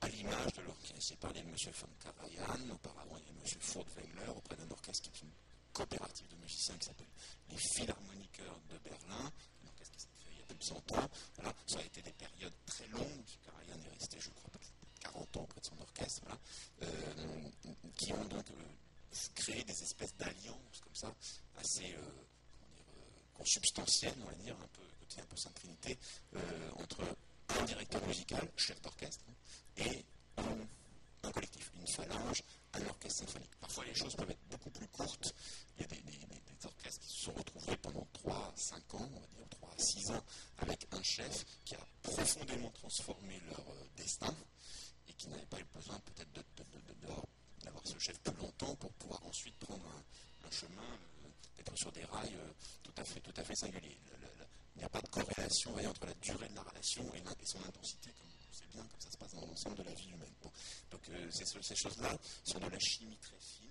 A: à l'image de l'orchestre. J'ai parlé de M. von Karajan, auparavant il y a M. Furtwängler, auprès d'un orchestre qui est une coopérative de musiciens qui s'appelle les Philharmoniqueurs de Berlin, un orchestre qui s'est fait il y a plus de 100 ans. Voilà, ça a été des périodes très longues, M. Karajan est resté, je crois, 40 ans auprès de son orchestre, voilà, euh, qui ont donc euh, créer des espèces d'alliances comme ça, assez euh, consubstantielles, on va dire, un peu côté un peu Sainte entre un directeur musical, chef d'orchestre, et un, collectif, une phalange, un orchestre symphonique. Parfois les choses peuvent être beaucoup plus courtes. Il y a des, orchestres qui se sont retrouvés pendant 3 5 ans, on va dire 3 à 6 ans, avec un chef qui a profondément transformé leur destin et qui n'avait pas eu besoin peut-être d'avoir ce chef plus longtemps pour pouvoir ensuite prendre un, chemin, euh, d'être sur des rails euh, tout, à fait, tout à fait singuliers. il n'y a pas de corrélation entre la durée de la relation et, son intensité, comme on sait bien, comme ça se passe dans l'ensemble de la vie humaine. donc euh, ces, choses-là sont de la chimie très fine,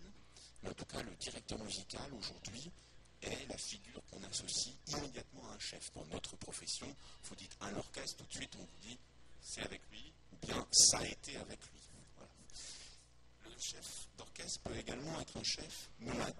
A: mais en tout cas le directeur musical aujourd'hui est la figure qu'on associe immédiatement à un chef. Dans notre profession, vous dites un orchestre, tout de suite on vous dit c'est avec lui, ou bien ça a été avec lui chef d'orchestre peut également être un chef nomade.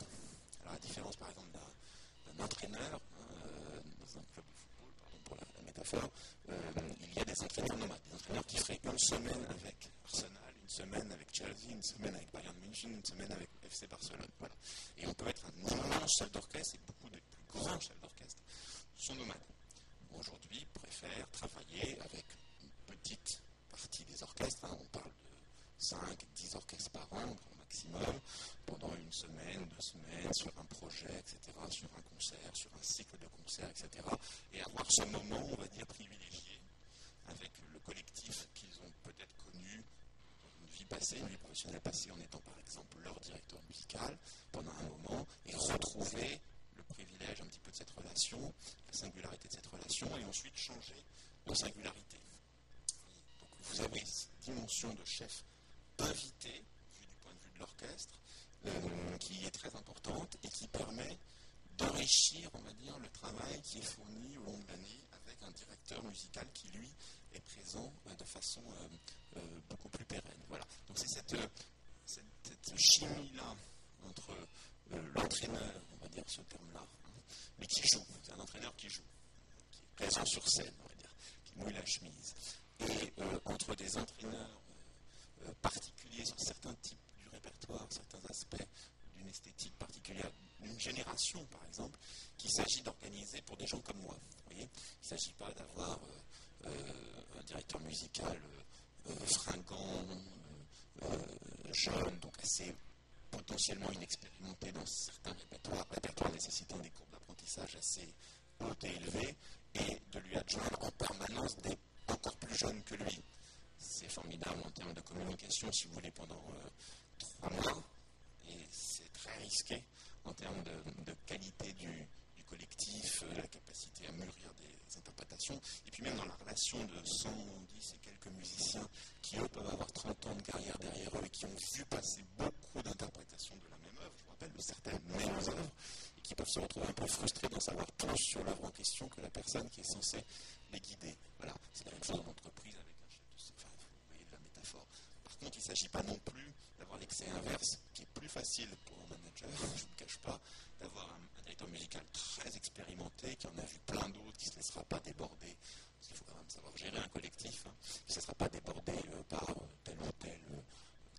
A: Alors, la différence, par exemple, d'un entraîneur euh, dans un club de football, pardon pour la, métaphore, euh, il y a des entraîneurs nomades, des entraîneurs qui feraient une semaine avec Arsenal, une semaine avec Chelsea, une semaine avec Bayern München, une semaine avec FC Barcelone. Voilà. Et on peut être un immense chef d'orchestre et beaucoup des plus grands chefs d'orchestre sont nomades. Aujourd'hui, préfèrent travailler avec une petite partie des orchestres. Hein. on parle 5, 10 orchestres par an, au maximum, pendant une semaine, deux semaines, sur un projet, etc., sur un concert, sur un cycle de concerts, etc., et avoir ce moment, on va dire, privilégié avec le collectif qu'ils ont peut-être dans une vie professionnelle passée, en étant par exemple leur directeur musical pendant un moment, et retrouver le privilège un petit peu de cette relation, la singularité de cette relation, et ensuite changer de singularité. Donc vous avez cette dimension de chef invité, du point de vue de l'orchestre, euh, qui est très importante et qui permet d'enrichir, on va dire, le travail qui est fourni au long de l'année avec un directeur musical qui, lui, est présent de façon beaucoup plus pérenne. Voilà. Donc c'est cette, cette, chimie-là entre l'entraîneur, on va dire ce terme-là, hein, mais qui joue, c'est un entraîneur qui joue, qui est présent sur scène, on va dire, qui mouille la chemise, et entre des entraîneurs particuliers sur certains types du répertoire, certains aspects d'une esthétique particulière, d'une génération par exemple, qu'il s'agit d'organiser pour des gens comme moi. Il ne s'agit pas d'avoir euh, euh, un directeur musical euh, fringant, jeune, donc assez potentiellement inexpérimenté dans certains répertoires, répertoires nécessitant des courbes d'apprentissage assez hautes et élevées, et de lui adjoindre en permanence des encore plus jeunes que lui. C'est formidable en termes de communication, si vous voulez, pendant trois mois, et c'est très risqué en termes de, qualité du, collectif, euh, la capacité à mûrir des interprétations, et puis même dans la relation de 110 et quelques musiciens qui, eux, peuvent avoir 30 ans de carrière derrière eux et qui ont vu passer beaucoup d'interprétations de la même œuvre, je vous rappelle, de certaines mêmes œuvres, et qui peuvent se retrouver un peu frustrés d'en savoir plus sur l'œuvre en question que la personne qui est censée les guider. Voilà, c'est la même chose en entreprise avec un chef de... Enfin, vous voyez la métaphore. Par contre, il ne s'agit pas non plus d'avoir l'excès inverse, facile pour un manager, je ne vous cache pas, d'avoir un, directeur musical très expérimenté, qui en a vu plein d'autres, qui ne se laissera pas déborder, parce qu'il faut quand même savoir gérer un collectif, hein, qui ne se laissera pas déborder euh, par euh, tel ou tel euh,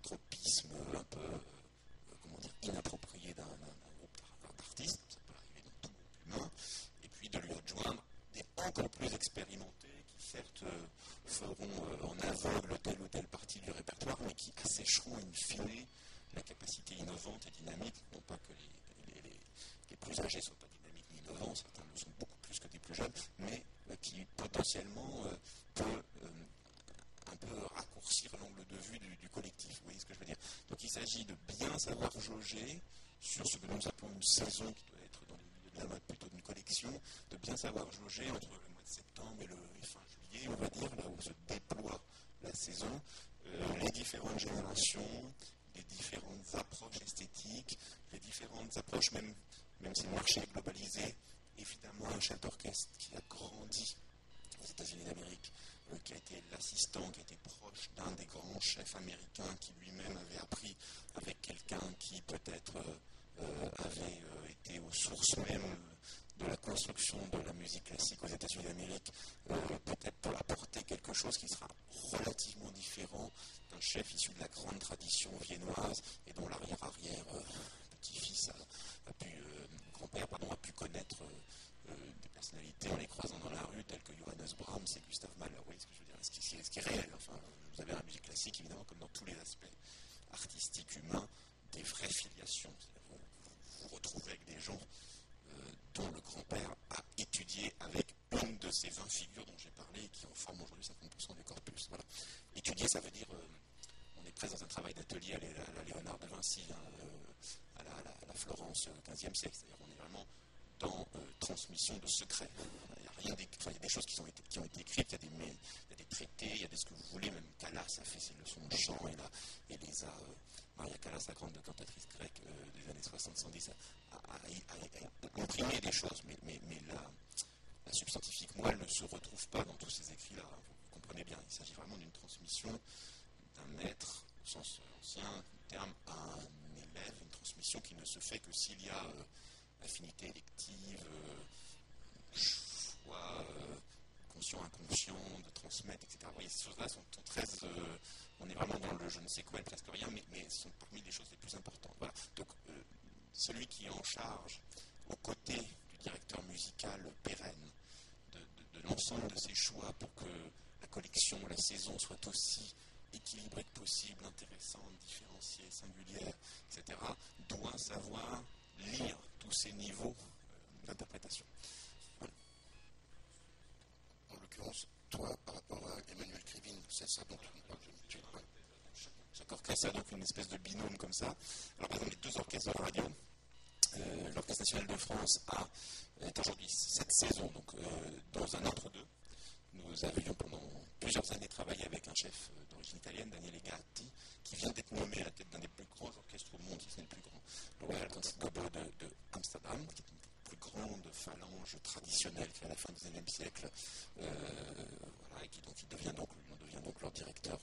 A: tropisme un peu, inapproprié d'un groupe d'artistes, ça peut arriver dans tout groupe humain, et puis de lui adjoindre des encore plus expérimentés, qui certes feront en aveugle telle ou telle partie du répertoire, mais qui assécheront in fine la capacité innovante et dynamique, non pas que les, plus âgés ne soient pas dynamiques ni innovants, certains le sont beaucoup plus que des plus jeunes, mais euh, qui potentiellement euh, peut euh, un peu raccourcir l'angle de vue du, collectif. Vous voyez ce que je veux dire Donc il s'agit de bien savoir jauger sur ce que nous appelons une saison qui doit être dans les milieux de la mode plutôt d'une collection, de bien savoir jauger entre le mois de septembre et le fin juillet, on va dire, là où se déploie la saison, les différentes générations, différentes approches esthétiques, les différentes approches, même, même si le marché est globalisé, évidemment un chef d'orchestre qui a grandi aux États-Unis d'Amérique, euh, qui a été l'assistant, qui a été proche d'un des grands chefs américains, qui lui-même avait appris avec quelqu'un qui peut-être euh, euh, avait été aux sources même de la construction de la musique classique aux États-Unis d'Amérique, peut-être pour apporter quelque chose qui sera relativement différent d'un chef issu de la grande tradition viennoise et dont l'arrière-arrière petit-fils a, pu, grand-père pardon, a pu connaître des personnalités en les croisant dans la rue, telles que Johannes Brahms et Gustave Mahler. Vous voyez ce que je veux dire? Ce qui, ce qui est réel? Enfin, vous avez la musique classique, évidemment, comme dans tous les aspects artistiques humains, des vraies filiations. Vous, vous, retrouvez avec des gens dont le grand-père a étudié avec une de ces 20 figures dont j'ai parlé et qui en forment aujourd'hui 50% du corpus. Étudier, ça veut dire on est presque dans un travail d'atelier à, la, Léonard de Vinci, hein, à, la, Florence au XVe siècle. C'est-à-dire on est vraiment dans transmission de secrets. Il y a des choses qui ont été, écrites, il y, a des, traités, il y a des ce que vous voulez, même Calas a fait ses leçons de chant et, là, et les a, Maria Callas, la grande cantatrice grecque des années 60-70, a, imprimé des choses, mais, la, la, substantifique moelle ne se retrouve pas dans tous ces écrits-là. Vous comprenez bien, il s'agit vraiment d'une transmission d'un maître, au sens ancien terme, à un élève, une transmission qui ne se fait que s'il y a affinité élective, choix conscient, inconscient, de transmettre, etc. Vous voyez, ces choses-là sont, très. on est vraiment dans le je ne sais quoi, presque rien, mais, mais sont parmi les choses les plus importantes. Voilà. Donc, celui qui est en charge, aux côtés du directeur musical pérenne, de, l'ensemble de ses choix pour que la collection, la saison soit aussi équilibrée que possible, intéressante, différenciée, singulière, etc., doit savoir lire tous ces niveaux d'interprétation.
B: En l'occurrence, toi, par rapport à Emmanuel Krivine, c'est ça dont tu parles
A: Chaque orchestre donc une espèce de binôme comme ça. Alors, par exemple, les deux orchestres de radio, euh, l'Orchestre national de France a, est aujourd'hui cette saison donc, euh, dans un entre-deux. Nous avions pendant plusieurs années travaillé avec un chef euh, d'origine italienne, Daniele Gatti, qui vient d'être nommé à la tête d'un des plus grands orchestres au monde, si ce n'est le plus grand, le Royal Concertgebouw de, Amsterdam, qui est une plus grande phalange traditionnelle qui à la fin du XIXe siècle, voilà, et qui donc, il devient donc, on devient donc leur directeur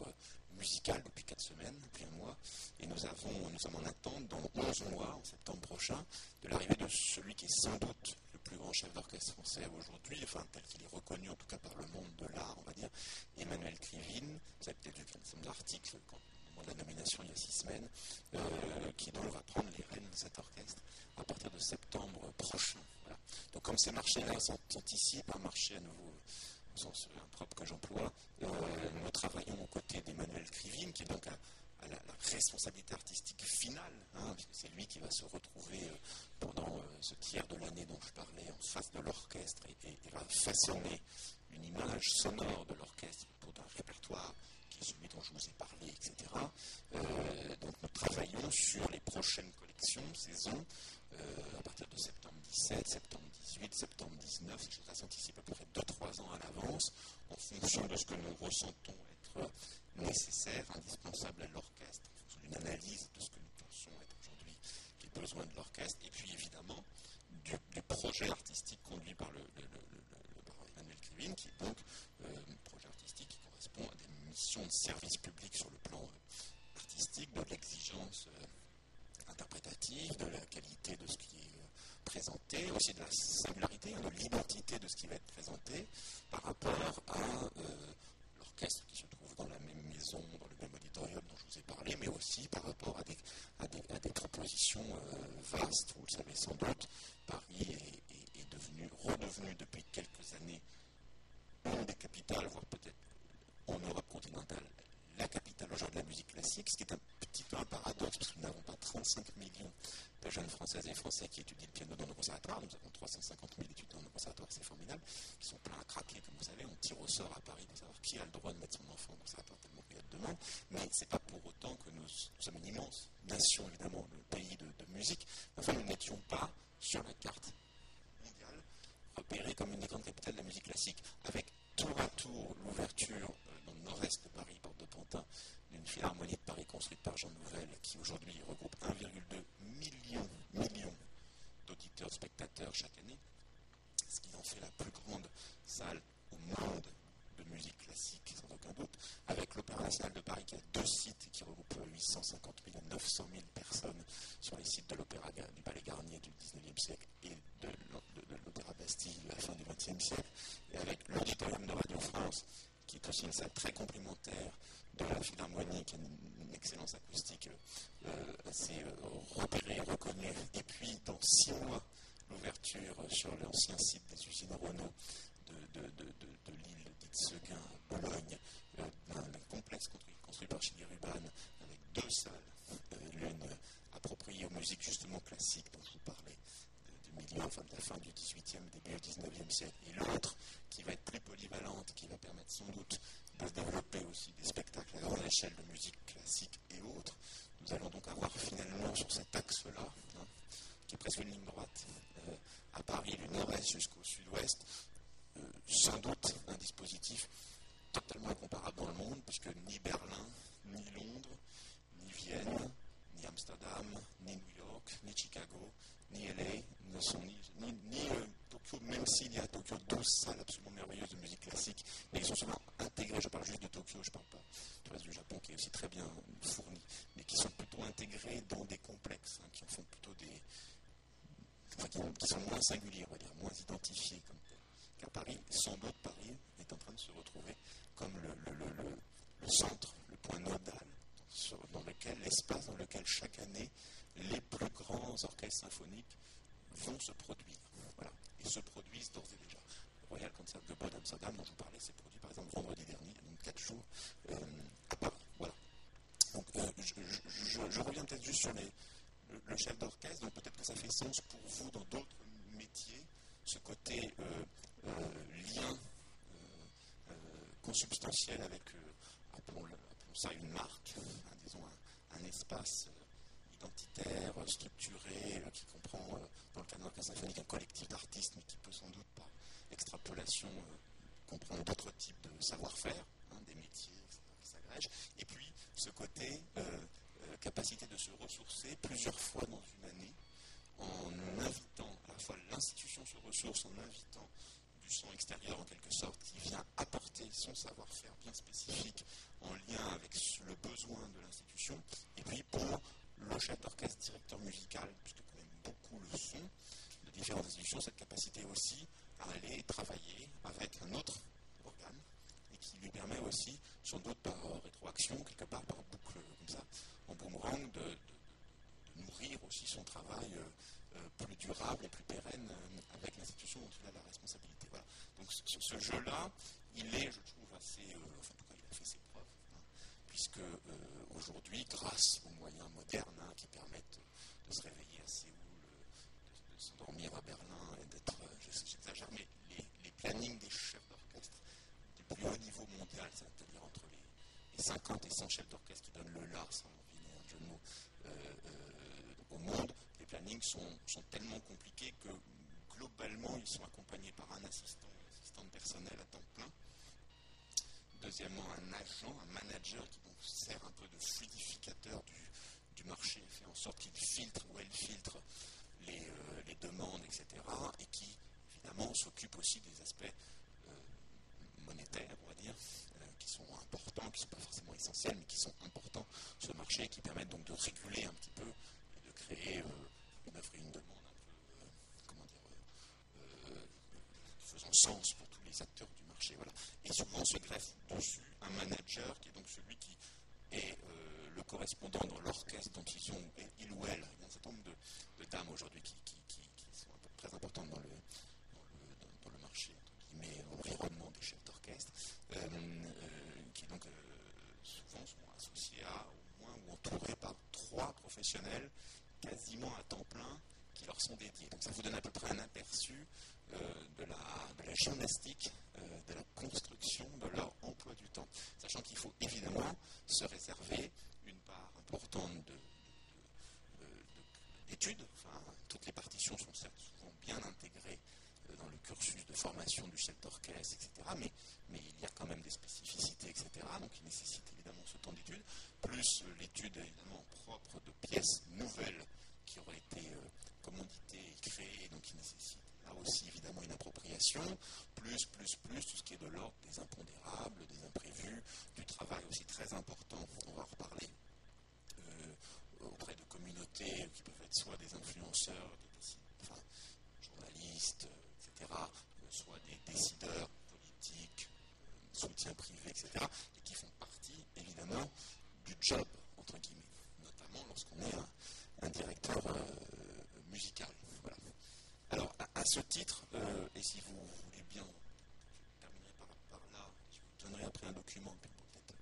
A: musical depuis 4 semaines, depuis un mois. Et nous, avons, nous sommes en attente dans 11 mois, en septembre prochain, de l'arrivée de celui qui est sans doute le plus grand chef d'orchestre français aujourd'hui, enfin tel qu'il est reconnu en tout cas par le monde de l'art, on va dire, Emmanuel Krivine. Vous avez peut-être vu qu'un certain d'articles de la nomination il y a six semaines, euh, qui donc va prendre les rênes de cet orchestre à partir de septembre prochain. Donc comme ces marchés-là sont, ici, un marché à nouveau au sens impropre que j'emploie, euh, nous travaillons aux côtés d'Emmanuel Krivine, qui est donc à, la, responsabilité artistique finale, hein, c'est lui qui va se retrouver euh, pendant ce tiers de l'année dont je parlais en face de l'orchestre et, va façonner une image sonore de l'orchestre pour un répertoire celui dont je vous ai parlé, etc. Euh, donc nous travaillons sur les prochaines collections, saisons, euh, à partir de septembre 17, septembre 18, septembre 19, ces choses-là à peu près 2-3 ans à l'avance, en fonction de ce que nous ressentons être nécessaire, indispensable à l'orchestre, en fonction d'une analyse de ce que nous pensons être aujourd'hui les besoins de l'orchestre, et puis évidemment du, projet artistique conduit par le, Emmanuel Krivine, qui est donc euh, un projet artistique qui correspond à des de service public sur le plan euh, artistique, de l'exigence euh, interprétative, de la qualité de ce qui est euh, présenté, aussi de la singularité, hein, de l'identité de ce qui va être présenté par rapport à l'orchestre qui se trouve dans la même maison, dans le même auditorium dont je vous ai parlé, mais aussi par rapport à des, à des, propositions vastes. Vous le savez sans doute, Paris est, est devenu, redevenu depuis quelques années une des capitales, voire peut-être en Europe continentale la capitale aujourd'hui de la musique classique, ce qui est un petit peu un paradoxe, parce que nous n'avons pas 35 millions de jeunes Françaises et Français qui étudient le piano dans nos conservatoires. Nous avons 350 000 étudiants dans nos conservatoires, c'est formidable, qui sont pleins à craquer, comme vous savez. On tire au sort à Paris pour savoir qui a le droit de mettre son enfant au conservatoire tellement qu'il y a de demandes. Mais ce n'est pas pour autant que nous, sommes une immense nation, évidemment, le pays de, de musique. Enfin, nous n'étions pas sur la carte mondiale repérés comme une des grandes capitales de la musique classique, avec tour à tour l'ouverture nord-est de Paris, porte de Pantin, d'une philharmonie de Paris construite par Jean Nouvel, qui aujourd'hui regroupe 1,2 million, million d'auditeurs, spectateurs chaque année, ce qui en fait la plus grande salle au monde de musique classique, sans aucun doute, avec l'Opéra national de Paris qui a deux sites qui regroupent 850 000 à 900 000 personnes sur les sites de l'Opéra du Palais Garnier du 19e siècle et de, l'Opéra Bastille de la fin du 20e siècle, et avec l'Auditorium de Radio France qui est aussi une salle très complémentaire de la a une, excellence acoustique euh, assez euh, repérée, reconnue. Et puis, dans six mois, l'ouverture sur l'ancien site des usines Renault de, l'île d'Itzeguin, Bologne, euh, d'un complexe construit, par Chili Ruban, avec deux salles, l'une appropriée aux musiques justement classiques dont je vous parlais, milieu, enfin de la fin du XVIIIe, début du XIXe siècle, et l'autre qui va être plus polyvalente, qui va permettre sans doute de développer aussi des spectacles à grande échelle de musique classique et autres. Nous allons donc avoir finalement sur cet axe-là, hein, qui est presque une ligne droite, euh, à Paris du nord-est jusqu'au sud-ouest, euh, sans doute un dispositif totalement incomparable dans le monde, puisque ni Berlin, ni Londres, ni Vienne, ni Amsterdam, ni New York, ni Chicago, ni LA ne sont ni, ni, euh, Tokyo, même s'il y a à Tokyo 12 salles absolument merveilleuses de musique classique, mais ils sont souvent intégrés, je parle juste de Tokyo, je ne parle pas du reste du Japon qui est aussi très bien fourni, mais qui sont plutôt intégrés dans des complexes, hein, qui font plutôt des. qui, sont moins singuliers, on va dire, moins identifiés comme tel. Paris, sans doute, Paris est en train de se retrouver comme le, le centre, le point nodal dans lequel, l'espace dans lequel chaque année les plus grands orchestres symphoniques vont se produire. Voilà. Se produisent d'ores et déjà. Royal Concert de Bode Amsterdam, dont je vous parlais, s'est produit par exemple vendredi dernier, donc 4 jours, euh, à Paris. Voilà. Donc, euh, je, reviens peut-être juste sur les, le, chef d'orchestre, donc peut-être que ça fait sens pour vous dans d'autres métiers, ce côté euh, lien consubstantiel avec, appelons, ça une marque, disons un, espace identitaire, structuré, qui comprend, dans le cadre d'un symphonique, un collectif d'artistes, mais qui peut sans doute, par extrapolation, comprendre d'autres types de savoir-faire, hein, des métiers, etc., qui s'agrègent. Et puis, ce côté capacité de se ressourcer plusieurs fois dans une année en invitant à la fois l'institution sur ressources, en invitant du son extérieur en quelque sorte, qui vient apporter son savoir-faire bien spécifique en lien avec le besoin de l'institution, et puis pour le chef d'orchestre, directeur musical, puisque quand même beaucoup le sont, de différentes institutions, cette capacité aussi à aller travailler avec un autre organe, et qui lui permet aussi, sans doute par rétroaction, quelque part par boucle comme ça, en boomerang, de, nourrir aussi son travail euh, euh, plus durable et plus pérenne euh, avec l'institution dont il a la responsabilité. Donc ce, jeu-là, il est, je trouve, assez, il a fait ses preuves, hein, puisque aujourd'hui, grâce aux moyens modernes hein, qui permettent de se réveiller à Séoul, de, s'endormir à Berlin et d'être, j'exagère, mais les, plannings des chefs d'orchestre du plus haut niveau mondial, c'est-à-dire entre les, 50 et 100 chefs d'orchestre qui donnent le là, sans envie un jeu de mots, au monde, les plannings sont, tellement compliqués que globalement, ils sont accompagnés par un assistant, une assistante personnelle à temps plein. Deuxièmement, un agent, un manager qui sert un peu de fluidificateur du, marché, fait en sorte qu'il filtre ou elle filtre les, euh, demandes, etc. Et qui, évidemment, s'occupe aussi des aspects euh, monétaires, on va dire, euh, qui sont importants, qui ne sont pas forcément essentiels, mais qui sont importants sur le marché et qui permettent donc de réguler un petit peu créer euh, une offre et une demande un peu, comment dire, faisant sens pour tous les acteurs du Et souvent se greffe dessus un manager qui est donc celui qui est le correspondant dans l'orchestre dont ils sont, il ou elle, il y a un certain nombre de, dames aujourd'hui qui, sont très importantes dans le, dans le, marché, entre environnement des chefs d'orchestre, qui donc souvent sont associés à, au moins, ou entourés par trois professionnels quasiment à temps plein qui leur sont dédiés. Donc ça vous donne à peu près un aperçu euh, de, la, gymnastique, euh, de la construction de leur emploi du temps. Sachant qu'il faut évidemment se réserver une part importante euh, d'études. Enfin, toutes les partitions sont certes souvent bien intégrées dans le cursus de formation du chef d'orchestre, etc. Mais, il y a quand même des spécificités, etc. Donc il nécessite évidemment ce temps d'étude, plus l'étude évidemment propre de pièces nouvelles qui auraient été euh, commanditées et créées, donc qui nécessitent là aussi évidemment une appropriation, plus, plus, plus, tout ce qui est de l'ordre des impondérables, des imprévus, du travail aussi très important, on va en reparler, euh, auprès de communautés qui peuvent être soit des influenceurs, des journalistes, etc., euh, soit des décideurs politiques, soutien privé, etc., et qui font partie évidemment du job lorsqu'on est un, directeur euh, musical. Ce titre, euh, et si vous voulez bien, je terminerai par, là, je vous donnerai après un document pour peut-être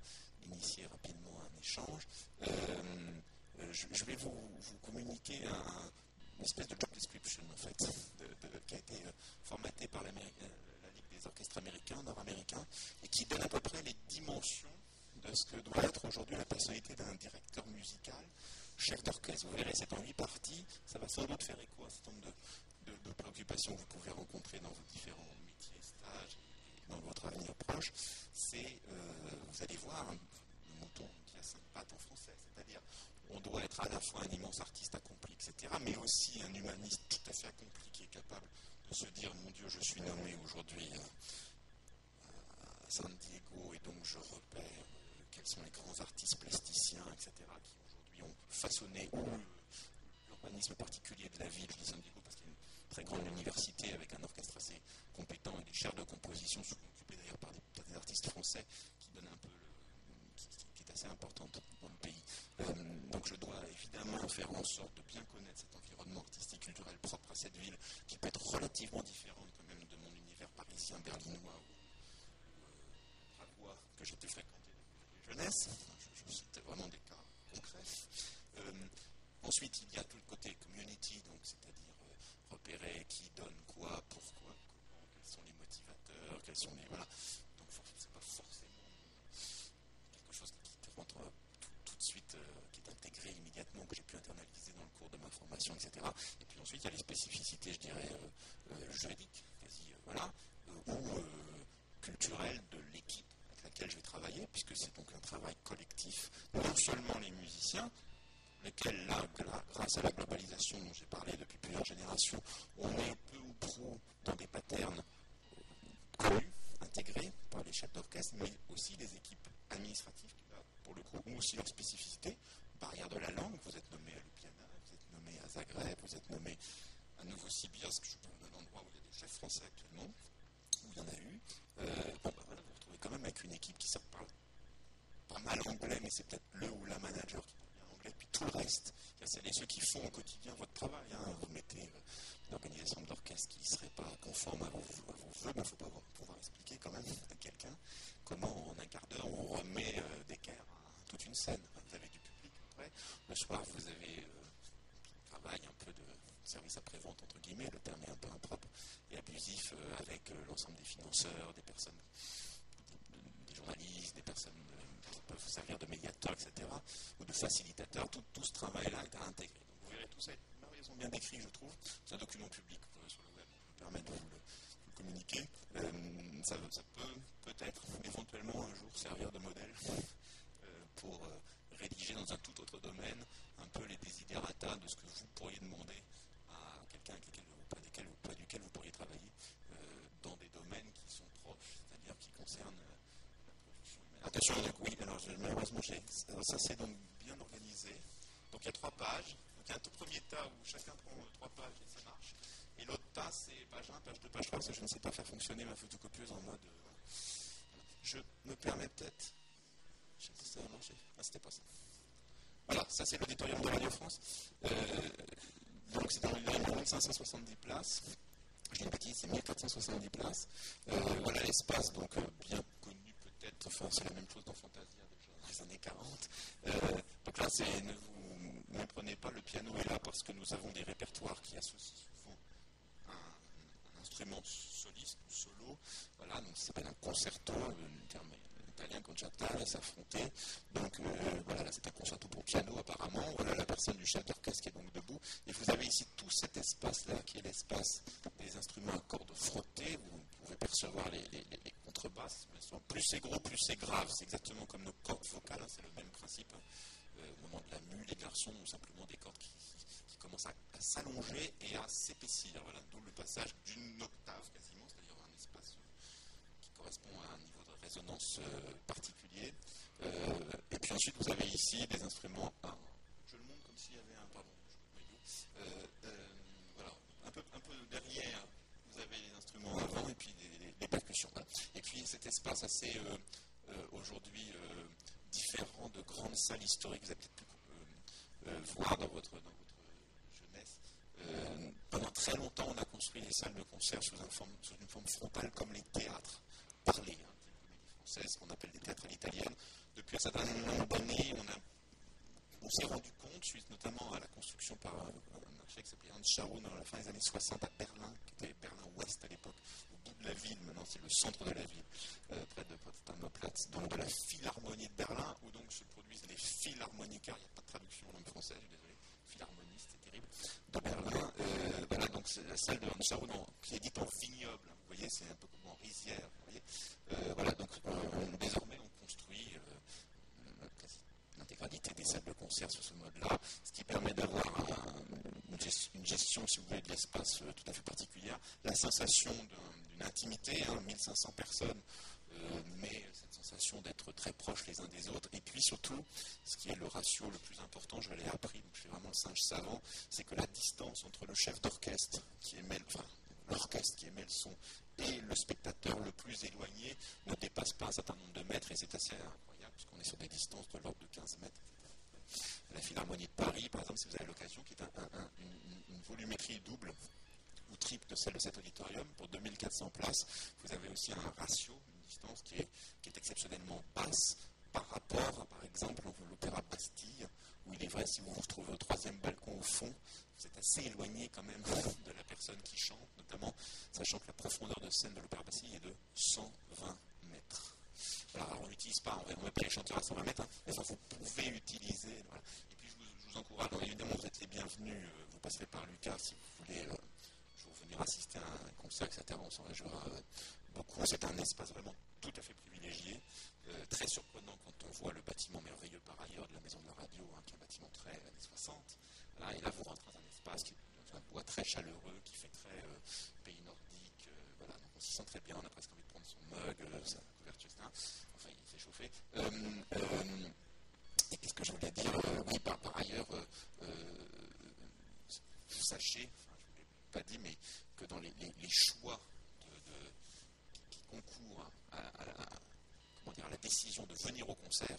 A: initier rapidement un échange. Euh, je, vais vous, communiquer une espèce de job description, en fait, qui a été formaté par la Ligue des orchestres américains, nord-américains, et qui donne à peu près les dimensions de ce que doit être aujourd'hui la personnalité d'un directeur musical chef d'orchestre. Vous verrez, c'est en huit parties. Ça va sans doute faire écho à certain nombre de, préoccupations que vous pouvez rencontrer dans vos différents métiers, stages et dans votre avenir proche. C'est, euh, vous allez voir, le mouton qui a cinq pattes en français, c'est-à-dire on doit être à la fois un immense artiste accompli, etc., mais aussi un humaniste tout à fait accompli qui est capable de se dire, mon Dieu, je suis nommé aujourd'hui à San Diego et donc je repère euh, quels sont les grands artistes plasticiens, etc., qui ont façonné l'urbanisme particulier de la ville de San Diego, parce très grande université avec un orchestre assez compétent et des chaires de composition, souvent occupées d'ailleurs par des, artistes français, qui donnent un peu qui, est assez importante dans le pays. Euh, donc je dois évidemment faire en sorte de bien connaître cet environnement artistique culturel propre à cette ville, qui peut être relativement différent quand même de mon univers parisien, berlinois ou euh, que j'étais fréquenté depuis jeunesse. C'était vraiment des cas euh, ensuite, il y a tout le côté community, donc c'est-à-dire repérer qui donne quoi, pourquoi, comment, quels sont les motivateurs, quels sont les. Voilà. Donc, c'est pas forcément quelque chose qui rentre tout, de suite, euh, qui est intégré immédiatement, que j'ai pu internaliser dans le cours de ma formation, etc. Et puis ensuite, il y a les spécificités, je dirais, juridiques, quasi, voilà, ou culturelles de l'équipe laquelle je vais travailler, puisque c'est donc un travail collectif, non seulement les musiciens, lesquels, là, grâce à la globalisation dont j'ai parlé depuis plusieurs générations, on est peu ou prou dans des patterns connus, intégrés par les chefs d'orchestre, mais aussi les équipes administratives, pour le coup, ont aussi leur spécificité. Barrière de la langue, vous êtes nommé à Ljubljana, vous êtes nommé à Zagreb, vous êtes nommé à Novosibirsk, je parle d'un endroit où il y a des chefs français actuellement, où il y en a eu. Euh, bon, ben voilà, vous vous retrouvez quand même avec une équipe qui parle pas mal anglais, mais c'est peut-être le ou la manager qui anglais, puis tout le reste, c'est ceux qui font au quotidien votre travail. Hein. Vous mettez euh, une organisation d'orchestre qui ne serait pas conforme à vos, vœux, il faut pas pouvoir expliquer quand même à quelqu'un comment en un quart d'heure on remet euh, d'équerre à toute une scène. Vous avez du public après. Le soir, vous avez euh, travail un peu de service après-vente, entre guillemets, le terme est un peu impropre et abusif euh, avec l'ensemble des financeurs, des personnes, des personnes qui peuvent servir de médiateurs, etc., ou de facilitateurs. Tout, ce travail-là est à intégrer. Vous verrez tout ça est bien décrit, je trouve. C'est un document public sur le web, qui permet de vous le, communiquer. ça, ça, peut peut-être éventuellement un jour servir de modèle pour rédiger dans un tout autre domaine un peu les desiderata de ce que vous pourriez demander à quelqu'un auprès, duquel vous pourriez travailler dans des domaines qui sont proches, c'est-à-dire qui concernent oui, alors malheureusement, ça c'est donc bien organisé. Donc il y a trois pages. Donc il y a un tout premier tas où chacun prend trois pages et ça marche. Et l'autre tas, c'est page 1, page 2, page 3, parce que je ne sais pas faire fonctionner ma photocopieuse en mode. Je me permets peut-être. Je sais pas si ça a marché. Ah, c'était pas ça. Voilà, ça c'est l'auditorium de Radio France. Euh, donc c'est dans 1570 places. Je dis une bêtise, c'est 1470 places. Euh, voilà l'espace, donc euh, bien connu enfin c'est la même chose dans Fantasia déjà dans les années 40. donc là, ne vous ne pas, le piano est là parce que nous avons des répertoires qui associent souvent un, instrument soliste ou solo. Voilà, donc ça s'appelle un concerto, le terme italien concertale, s'affronter. Donc voilà, là c'est un concerto pour piano apparemment. Voilà la personne du chef d'orchestre qui est donc debout. Et vous avez ici tout cet espace-là qui est l'espace des instruments à cordes frottées. Vous pouvez percevoir les, contrebasses. Plus c'est gros, plus c'est grave. C'est exactement comme nos cordes vocales, hein, c'est le même principe. Hein. Euh, au moment de la mue, les garçons ont simplement des cordes qui, commencent à, s'allonger et à s'épaissir. Voilà, d'où le passage d'une octave quasiment, c'est-à-dire un espace euh, correspond à un niveau de résonance euh, particulier. et puis ensuite, vous avez ici des instruments. je le montre comme s'il y avait un. Pardon, voilà, un peu, un peu derrière, vous avez les instruments avant et puis les, percussions. Et puis cet espace assez aujourd'hui différents de grandes salles historiques que vous avez peut-être pu euh, euh, voir dans votre, jeunesse. Euh, pendant très longtemps, on a construit des salles de concert sous, une forme frontale comme les théâtres parlés, hein, qu'on appelle des théâtres à l'italienne. Depuis un certain nombre d'années, on, s'est rendu compte, suite notamment à la construction par un, architecte qui s'appelait Hans Scharoun dans la fin des années 60 à Berlin, qui était Berlin-Ouest à l'époque, la ville, maintenant c'est le centre de la ville, euh, près de Potsdamer Platz, donc de la Philharmonie de Berlin, où donc se produisent les philharmoniques, il n'y a pas de traduction en langue française, je suis désolé, philharmoniste, c'est terrible, de Berlin. Euh, voilà, donc la salle de Hans qui est dite en vignoble, voyez, c'est un peu comme en rizière. Euh, voilà, donc désormais on construit l'intégralité des salles de concert sur ce mode-là, ce qui permet d'avoir une gestion, si vous voulez, de l'espace tout à fait particulière, la sensation d'un une intimité, 1500 hein, personnes, euh, mais cette sensation d'être très proches les uns des autres. Et puis surtout, ce qui est le ratio le plus important, je l'ai appris, donc je suis vraiment le singe savant, c'est que la distance entre le chef d'orchestre qui émet, enfin, l'orchestre qui émet le son et le spectateur le plus éloigné ne dépasse pas un certain nombre de mètres, et c'est assez incroyable, puisqu'on est sur des distances de l'ordre de 15 mètres. La Philharmonie de Paris, par exemple, si vous avez l'occasion, qui est une volumétrie double, ou triple de celle de cet auditorium. Pour 2400 places, vous avez aussi un ratio, une distance qui est, exceptionnellement basse par rapport à, par exemple, l'Opéra Bastille, où il est vrai, si vous vous retrouvez au troisième balcon au fond, vous êtes assez éloigné quand même *laughs* de la personne qui chante, notamment sachant que la profondeur de scène de l'Opéra Bastille est de 120 mètres. Alors, on n'utilise pas, on ne met les chanteurs à 120 mètres, hein, mais vous pouvez utiliser. Et puis, je vous, encourage, évidemment, vous êtes les bienvenus, euh, vous passerez par Lucas si vous voulez. Venir assister à un concert, etc. On s'en réjouira euh, beaucoup. C'est un espace vraiment tout à fait privilégié, euh, très surprenant quand on voit le bâtiment merveilleux par ailleurs de la maison de la radio, hein, qui est un bâtiment très années 60. et là, vous rentrez dans un espace qui est un bois très chaleureux, qui fait très pays nordique. voilà, donc on s'y sent très bien, on a presque envie de prendre son mug, sa couverture, etc. Enfin, il fait chauffer. et qu'est-ce que je voulais dire Oui, par, ailleurs, sachez, je ne l'ai pas dit, mais que dans les, choix qui concourent à, la décision de venir au concert,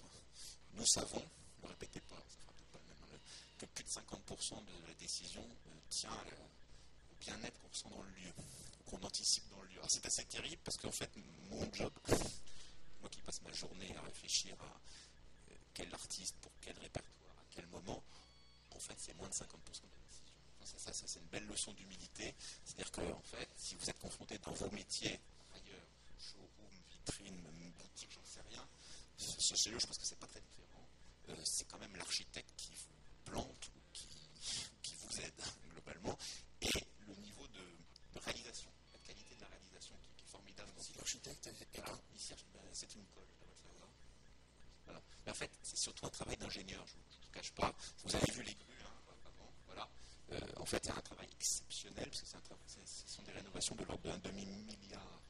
A: nous savons, ne répétez pas, hein, que plus de 50% de la décision euh, tient au bien-être qu'on ressent dans le lieu, qu'on anticipe dans le lieu. c'est assez terrible parce qu'en fait, mon job, *coughs* moi qui passe ma journée à réfléchir à euh, quel artiste, pour quel répertoire, à quel moment, en fait, c'est moins de 50% de la décision. c'est une belle leçon d'humilité. C'est-à-dire que, en fait, si vous êtes confronté dans vos métiers, showroom, vitrine, boutique, j'en sais rien, ce, lieu, je pense que c'est pas très différent. Euh, c'est quand même l'architecte qui vous plante ou qui, vous aide globalement. Et le niveau de, réalisation, la qualité de la réalisation qui, est formidable.
B: Si l'architecte est
A: ici, ben, c'est une colle. Mais en fait, c'est surtout un travail d'ingénieur, je ne vous cache pas. Vous avez vu les grues, hein, avant, voilà. Euh, en fait, a un travail exceptionnel, parce que ce sont des rénovations de l'ordre d'un demi-milliard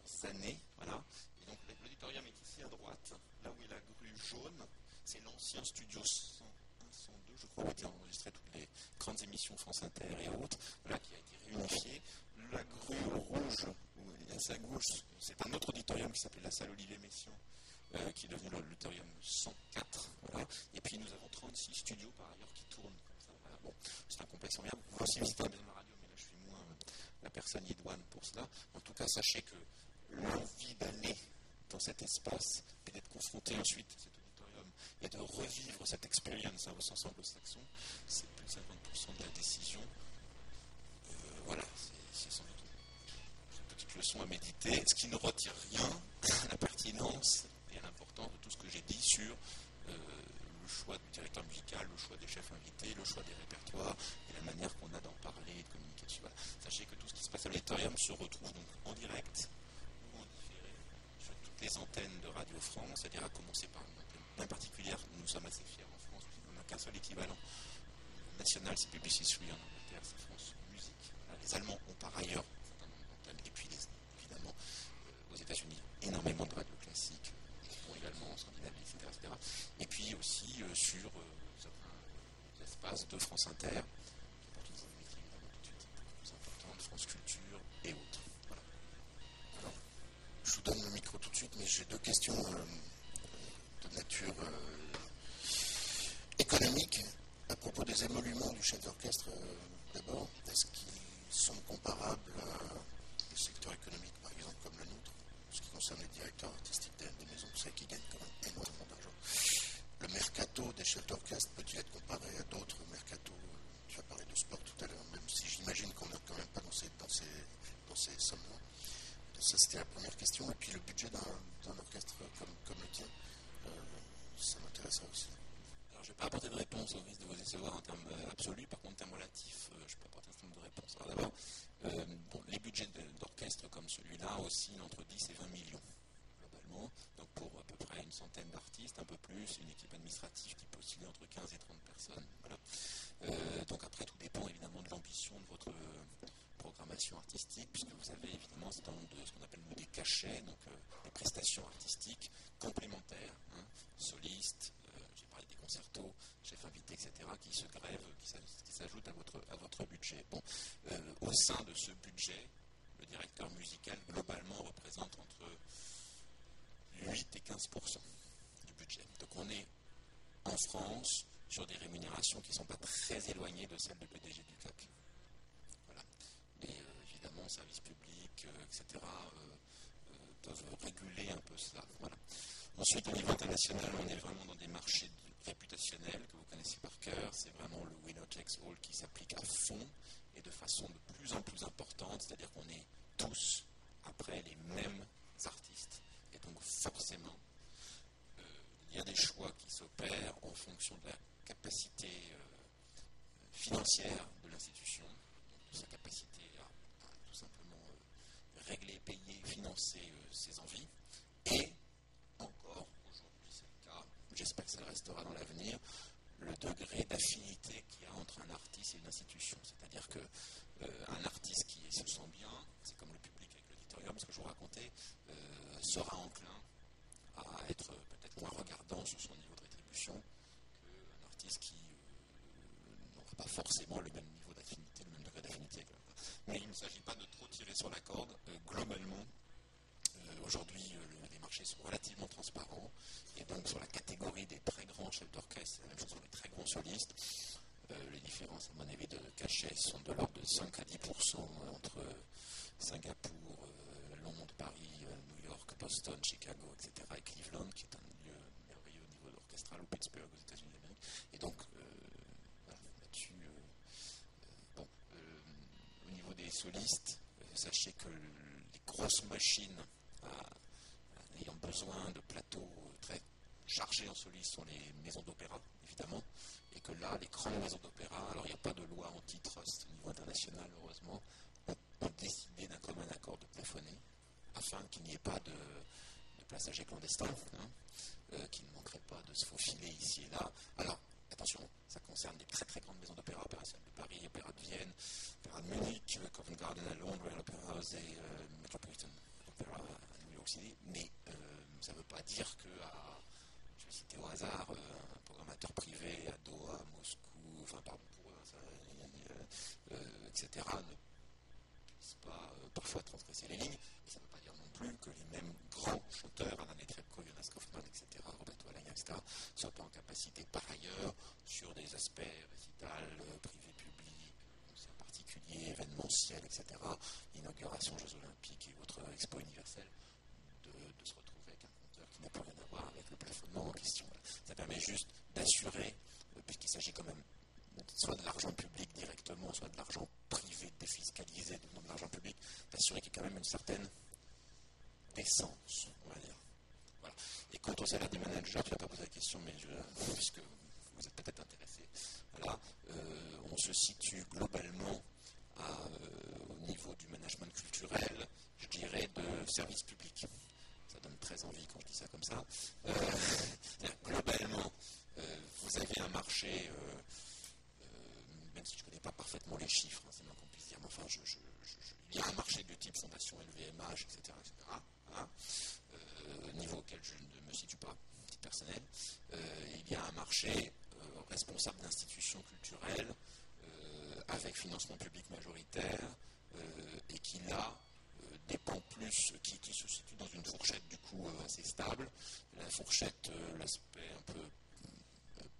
A: plusieurs années. Voilà. Et donc, l'auditorium est ici à droite, là où est la grue jaune. C'est l'ancien studio 101, 102, je crois, qui a enregistré toutes les grandes émissions France Inter et autres, là, qui a été réunifié. La grue rouge, à sa gauche, c'est un autre auditorium qui s'appelait la salle Olivier Messiaen, euh, qui est devenu l'auditorium 104. Voilà. Et puis nous avons 36 studios par ailleurs qui tournent c'est un complexe formidable. Vous pouvez aussi visiter la radio, mais là je suis moins la personne idoine pour cela. En tout cas, sachez que l'envie d'aller dans cet espace et d'être confronté ensuite à cet auditorium et de revivre cette expérience au sens anglo-saxon, c'est plus de 50% de la décision. Euh, voilà, c'est sans doute une petite leçon à méditer, ce qui ne retire rien à la pertinence et à l'importance de tout ce que j'ai dit sur euh, le choix du directeur musical, le choix des chefs invités, le choix des répertoires et la manière qu'on a d'en parler et de communiquer dessus. Sachez que tout ce qui se passe à l'auditorium se retrouve donc en direct ou en différé sur toutes les antennes de Radio France, c'est-à-dire à commencer par une antenne particulière. Nous sommes assez fiers en France, puisqu'on n'a qu'un seul équivalent national, c'est Publicis 3 en Angleterre, c'est France Musique. les Allemands ont par ailleurs et puis évidemment euh, aux États-Unis, énormément de radios classiques, également en Scandinavie, etc., Et puis aussi euh, sur euh, certains espaces de France Inter, qui portent une évidemment tout de suite plus importante, France Culture
B: je vous donne le micro tout de suite, mais j'ai deux questions euh, de nature économique. À propos des émoluments du chef d'orchestre, d'abord, est-ce qu'ils sont comparables à des secteurs économiques, par exemple, comme le nôtre? Ce qui concerne les directeurs artistiques des, maisons de qui gagnent quand même énormément d'argent. Le mercato des chefs d'orchestre peut-il être comparé à d'autres mercatos Tu as parlé de sport tout à l'heure, même si j'imagine qu'on n'est quand même pas dans ces, dans ces, dans ces sommes-là. Ça, c'était la première question. Et puis le budget d'un orchestre comme, le tien, euh, ça m'intéresserait aussi.
A: Alors, je ne vais pas apporter de réponse au risque de vous décevoir en termes euh, absolus. Par contre, en termes relatifs, euh, je peux apporter un certain nombre de réponses. Alors, d'abord, les budgets d'orchestre comme celui-là aussi entre 10 et 20 millions globalement, donc pour à peu près une centaine d'artistes, un peu plus, une équipe administrative qui peut osciller entre 15 et 30 personnes. Euh, donc après tout dépend évidemment de l'ambition de votre programmation artistique, puisque vous avez évidemment ce qu'on appelle des cachets, donc euh, des prestations artistiques complémentaires, hein, solistes, j'ai parlé des concertos, chefs invités, etc., qui se grèvent, qui s'ajoutent à votre, à votre budget. Bon, au sein de ce budget, le directeur musical globalement représente entre 8 et 15% du budget. Donc on est en France sur des rémunérations qui ne sont pas très éloignées de celles du PDG du CAC. Euh, évidemment, services publics, euh, etc., euh, peuvent réguler un peu cela. Ensuite, au niveau international, on est vraiment dans des marchés réputationnels que vous connaissez par cœur. C'est vraiment le winner takes all qui s'applique à fond et de façon de plus en plus importante, c'est-à-dire qu'on est tous après les mêmes artistes. Et donc forcément, euh, il y a des choix qui s'opèrent en fonction de la capacité euh, financière de l'institution, de sa capacité à, tout simplement euh, régler, payer, financer ses envies. Et encore, aujourd'hui c'est le cas, j'espère que ça le restera dans l'avenir, le degré d'affinité qu'il y a entre un artiste et une institution. C'est-à-dire qu'un euh, artiste qui se sent bien, c'est comme le public avec l'auditorium, ce que je vous racontais, euh, sera enclin à être peut-être moins regardant sur son niveau de rétribution qu'un artiste qui n'aura pas forcément le même niveau d'affinité, le même degré d'affinité. Mais il ne s'agit pas de trop tirer sur la corde. globalement, aujourd'hui, les marchés sont relativement transparents. Et donc, sur la catégorie des très grands chefs d'orchestre, la même chose sur les très grands solistes. les différences, à mon avis, de cachet sont de l'ordre de 5 à 10 entre Singapour, Londres, Paris, New York, Boston, Chicago, etc. et Cleveland, qui est un lieu merveilleux au niveau orchestral, ou Pittsburgh aux États-Unis d'Amérique. Et donc, là-dessus, bon, des solistes, sachez que les grosses machines ayant besoin de plateaux très chargés en solistes sont les maisons d'opéra, évidemment, et que là, les grandes maisons d'opéra, alors il n'y a pas de loi antitrust au niveau international, heureusement, ont, décidé d'un commun accord de plafonner, afin qu'il n'y ait pas de, passagers clandestins, hein, euh, qui ne manqueraient pas de se faufiler ici et là. Attention, ça concerne des très très grandes maisons d'opéra, Opéra de Paris, Opéra de Vienne, Opéra de Munich, Covent Garden à Londres, Royal Opera House et euh, Metropolitan Opera mais euh, ça ne veut pas dire que, je vais citer au hasard, euh, un programmateur privé à Doha, à Moscou, enfin pardon pour euh, etc., ne puisse pas parfois transgresser les lignes. Et ça ne veut pas dire non plus que les mêmes grands chanteurs, Alain Netrebko, Jonas Kaufmann, etc., Roberto Alagna, etc., soient pas en capacité par ailleurs, sur des aspects récitals, privés, publics, en particulier, événementiels, etc., inauguration Jeux Olympiques et autres expos universels, se retrouver avec un compteur qui n'a plus rien à voir avec le plafonnement en question. Ça permet juste d'assurer, euh, puisqu'il s'agit quand même soit de l'argent public directement, soit de l'argent privé défiscalisé, donc de l'argent public, d'assurer qu'il y a quand même une certaine décence, on va dire. Voilà. Et quant au salaire des managers, tu n'as pas posé la question, mais je, puisque vous êtes peut-être intéressé, voilà, euh, on se situe globalement euh, au niveau du management culturel, je dirais, de service public donne très envie quand je dis ça comme ça globalement, euh, vous avez un marché, euh, même si je ne connais pas parfaitement les chiffres, hein, c'est moins qu'on puisse dire, mais enfin, il y a un marché de type fondation LVMH, etc. Hein, niveau auquel je ne me situe pas, personnel. il y a un marché responsable d'institutions culturelles avec financement public majoritaire et qui là dépend plus, qui, se situe dans une fourchette du coup euh, assez stable. La fourchette, euh, l'aspect un peu,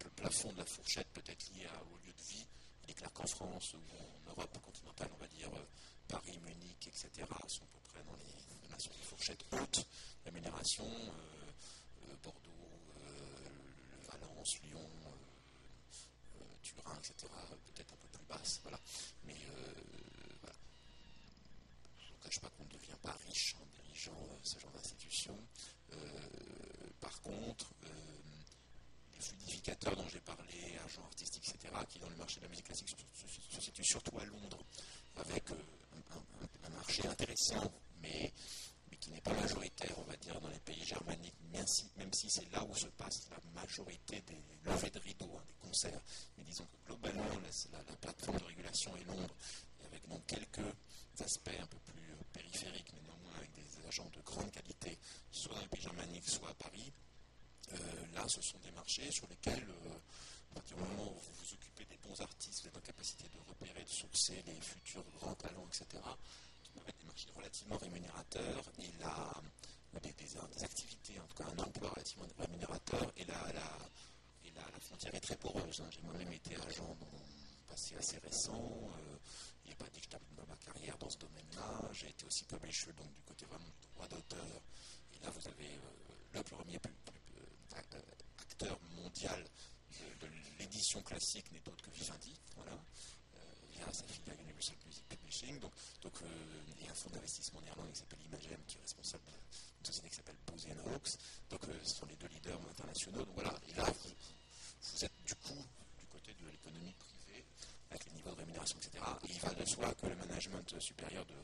A: le plafond de la fourchette peut être lié au lieu de vie. Il est clair qu'en France ou en Europe continentale, on va dire euh, Paris, Munich, etc., sont à peu près dans les, fourchettes hautes rémunération. Bordeaux, Valence, Lyon, Turin, etc., peut-être un peu plus basse. Voilà. Mais je pas qu'on ne devient pas riche en dirigeant euh, ce genre d'institution. Euh, par contre, euh, les fluidificateurs dont j'ai parlé, agents artistiques, etc., qui dans le marché de la musique classique se, situent surtout à Londres, avec un, marché intéressant, mais, qui n'est pas majoritaire, on va dire, dans les pays germaniques, même si, c'est là où se passe la majorité des levées de rideaux, hein, des concerts. Mais disons que globalement, la, la, plateforme de régulation est Londres, et avec donc quelques aspects un peu plus périphériques, mais néanmoins avec des agents de grande qualité, soit dans les pays germaniques, soit à Paris. Euh, là, ce sont des marchés sur lesquels, euh, à partir du moment où vous vous occupez des bons artistes, vous êtes en capacité de repérer, de sourcer les futurs grands talents, etc., qui peuvent être des marchés relativement rémunérateurs. Et là, des, des, activités, en tout cas un emploi relativement rémunérateur, et là, la, et la, la frontière est très poreuse. Hein. J'ai moi-même été agent dans mon passé assez récent. Euh, il n'est pas dit que je ma carrière dans ce domaine-là. J'ai été aussi publisher, donc du côté vraiment du droit d'auteur. Et là, vous avez euh, le premier euh, acteur mondial de, l'édition classique n'est autre que Vivendi, voilà, euh, via sa filiale Universal Music Publishing. Donc, donc il y a un fonds d'investissement néerlandais qui s'appelle Imagem, qui est responsable d'une société qui s'appelle Bose Hawks. Donc, ce sont les deux leaders internationaux. Donc voilà, et là, vous, êtes du coup du côté de l'économie privée avec les niveaux de rémunération, etc. Et il va de soi que le management supérieur de,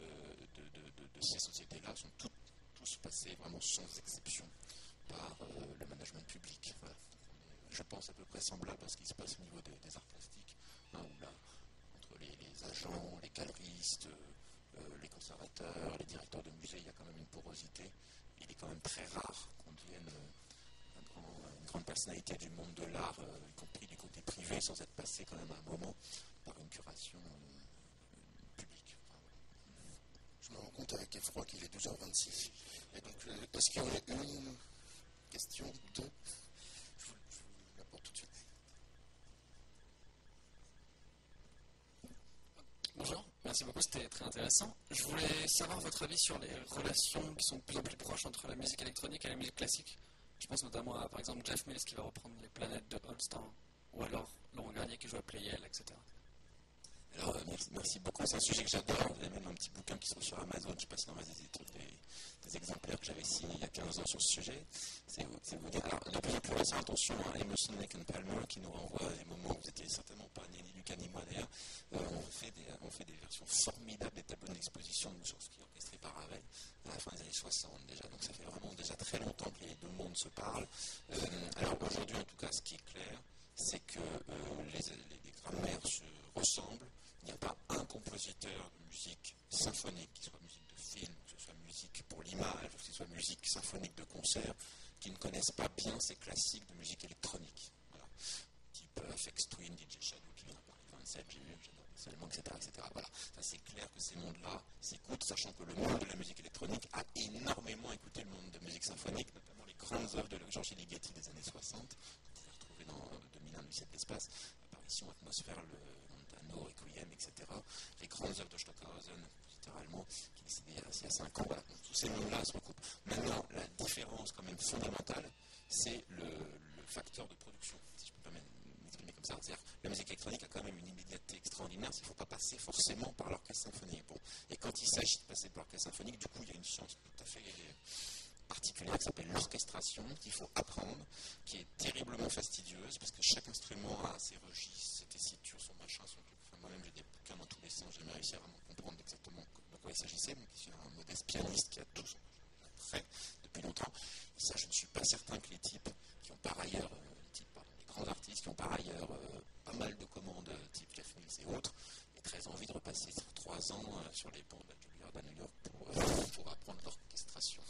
A: euh, de, ces sociétés-là sont tous passés vraiment sans exception par euh, le management public. pense, à peu près semblable à ce qui se passe au niveau des, arts plastiques, hein, entre les, agents, les galeristes, les conservateurs, les directeurs de musées, il y a quand même une porosité. Il est quand même très rare qu'on devienne une grande personnalité du monde de l'art, y compris du côté privé, sans être passé quand même un moment par une curation
B: je me rends compte avec effroi qu'il est 12h26. Et donc, euh, est-ce qu'il y aurait une question ou deux je vous, la porte tout de suite.
C: Bonjour, merci beaucoup, c'était très intéressant. Je voulais savoir votre avis sur les relations qui sont de plus en plus proches entre la musique électronique et la musique classique. Je pense notamment à, par exemple, Jeff Mills qui va reprendre les planètes de Holston, ou alors Laurent Garnier qui joue à Playel, etc.
A: Alors, euh, merci, beaucoup. C'est un sujet que j'adore. Il y a même un petit bouquin qui se sur Amazon. Je passe dans des, des, exemplaires que j'avais signés il y a 15 ans sur ce sujet. C'est vous dire. Alors, de plus en plus récent, attention à Emerson, Lake and Palmer qui nous renvoie à des moments où vous n'étiez certainement pas ni Lucas ni moi d'ailleurs. Euh, on, fait des, on fait des versions formidables des tableaux d'exposition de Mussorgsky orchestrés par Ravel à la fin des années 60 déjà. Donc, ça fait vraiment déjà très longtemps que les deux mondes se parlent. Euh, alors, aujourd'hui, en tout cas, ce qui est clair, c'est que les, les, les grammaires se ressemblent il n'y a pas un compositeur de musique symphonique, qui soit musique de film, que ce soit musique pour l'image, que ce soit musique symphonique de concert, qui ne connaisse pas bien ces classiques de musique électronique. Voilà. Type euh, FX Twin, DJ Shadow qui vient de parler 27, j'ai vu, j'adore etc. etc. Voilà. c'est clair que ces mondes-là s'écoutent, sachant que le monde de la musique électronique a énormément écouté le monde de musique symphonique, notamment les grandes œuvres de Georges Ligeti des années 60. Vous pouvez retrouver dans 2001, Lucien de l'espace, apparition, atmosphère, le Requiem, etc. Les grandes œuvres de Stockhausen, littéralement, qui décédé il y a 5 ans. Voilà. tous ces noms-là se recoupent. Maintenant, la différence quand même fondamentale, c'est le, facteur de production, si je peux m'exprimer comme ça. C'est-à-dire, la musique électronique a quand même une immédiateté extraordinaire, il ne faut pas passer forcément par l'orchestre symphonique. Et quand il s'agit de passer par l'orchestre symphonique, du coup, il y a une science tout à fait particulière qui s'appelle l'orchestration, qu'il faut apprendre, qui est terriblement fastidieuse, parce que chaque instrument a ses registres, ses tessitures, son machin, son moi-même j'ai des bouquins dans tous les sens, j'ai jamais réussi à vraiment exactement de quoi il s'agissait, mais qui suis un modeste pianiste qui a son prêt depuis longtemps. ça, je ne suis pas certain que les types qui ont par ailleurs, euh, les, grands artistes qui ont par ailleurs euh, pas mal de commandes, euh, type Jeff Mills et autres, aient très envie de repasser trois ans sur les ponts de la Juilliard à New York pour, apprendre l'orchestration.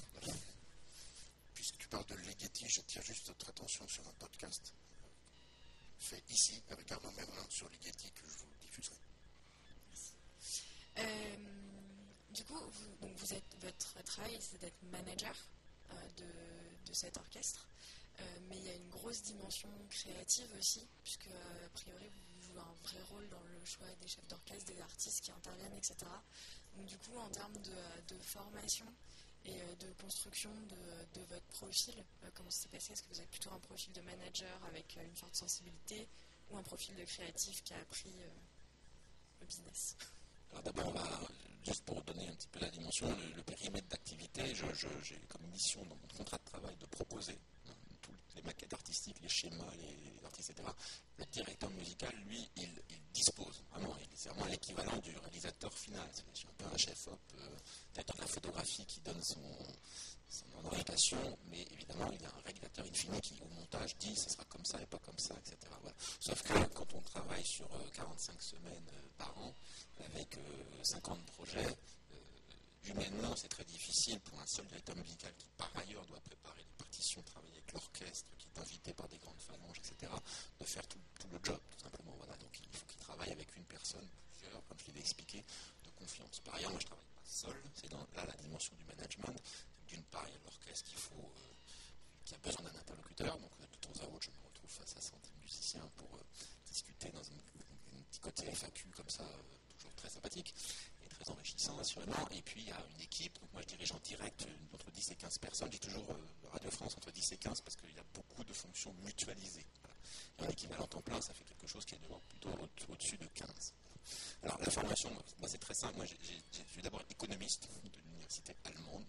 B: Puisque tu parles de Ligeti, je tire juste votre attention sur un podcast fait ici avec Arnaud Merlin sur Ligeti que je vous
D: euh, du coup, vous, vous êtes, votre travail, c'est d'être manager euh, de, cet orchestre, euh, mais il y a une grosse dimension créative aussi, puisque a priori vous jouez un vrai rôle dans le choix des chefs d'orchestre, des artistes qui interviennent, etc. Donc du coup, en termes de, formation et de construction de, votre profil, comment ça s'est passé? Est-ce que vous avez plutôt un profil de manager avec une forte sensibilité ou un profil de créatif qui a appris business?
A: Alors d'abord, juste pour donner un petit peu la dimension, le, périmètre d'activité, j'ai comme mission dans mon contrat de travail de proposer les maquettes artistiques, les schémas, les artistes, etc. Le directeur musical, lui, il, dispose, vraiment, c'est vraiment l'équivalent du réalisateur final. C'est un peu un chef-op, euh, directeur de la photographie qui donne son, orientation, mais évidemment, il y a un régulateur infini qui, au montage, dit ce sera comme ça et pas comme ça, etc. Sauf que quand on travaille sur 45 euh, semaines euh, par an, avec 50 euh, projets, humainement, c'est très difficile pour un seul directeur musical qui, par ailleurs, doit préparer les travailler avec l'orchestre, qui est invité par des grandes phalanges, etc., de faire tout, le job, tout simplement. Voilà. Donc, il faut qu'il travaille avec une personne, comme je l'ai expliqué, de confiance. Par ailleurs, moi, je travaille pas seul, c'est là la dimension du management d'une part, il y a l'orchestre qu'il faut, euh, qui a besoin d'un interlocuteur. Donc, de temps à autre, je me retrouve face à 100 musiciens pour euh, discuter dans un, petit côté FAQ comme ça, euh, très sympathique et très enrichissant, assurément. Et puis, il y a une équipe. Donc, moi, je dirige en direct entre 10 et 15 personnes. J'ai toujours Radio France entre 10 et 15 parce qu'il y a beaucoup de fonctions mutualisées. Et en équivalent temps plein, ça fait quelque chose qui est plutôt au-dessus de 15. Alors, la formation, moi, c'est très simple. Moi, je suis d'abord économiste de l'université allemande.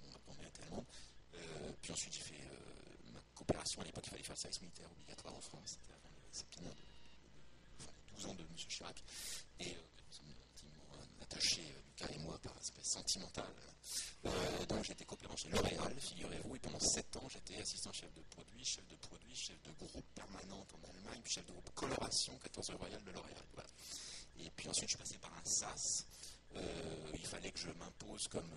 A: Euh, puis ensuite, j'ai fait euh, ma coopération. À l'époque, il fallait faire le service militaire obligatoire en France. C'était avant le septennat de, 12 ans de M. Chirac. Et euh, intimement attachés, Lucas et moi, par aspect sentimental. donc, j'étais coopérant chez L'Oréal, figurez-vous. Et pendant 7 ans, j'étais assistant chef de produit, chef de produit, chef de groupe permanente en Allemagne chef de groupe coloration 14 Royal de L'Oréal. Et puis ensuite, je passé par un SAS. il fallait que je m'impose comme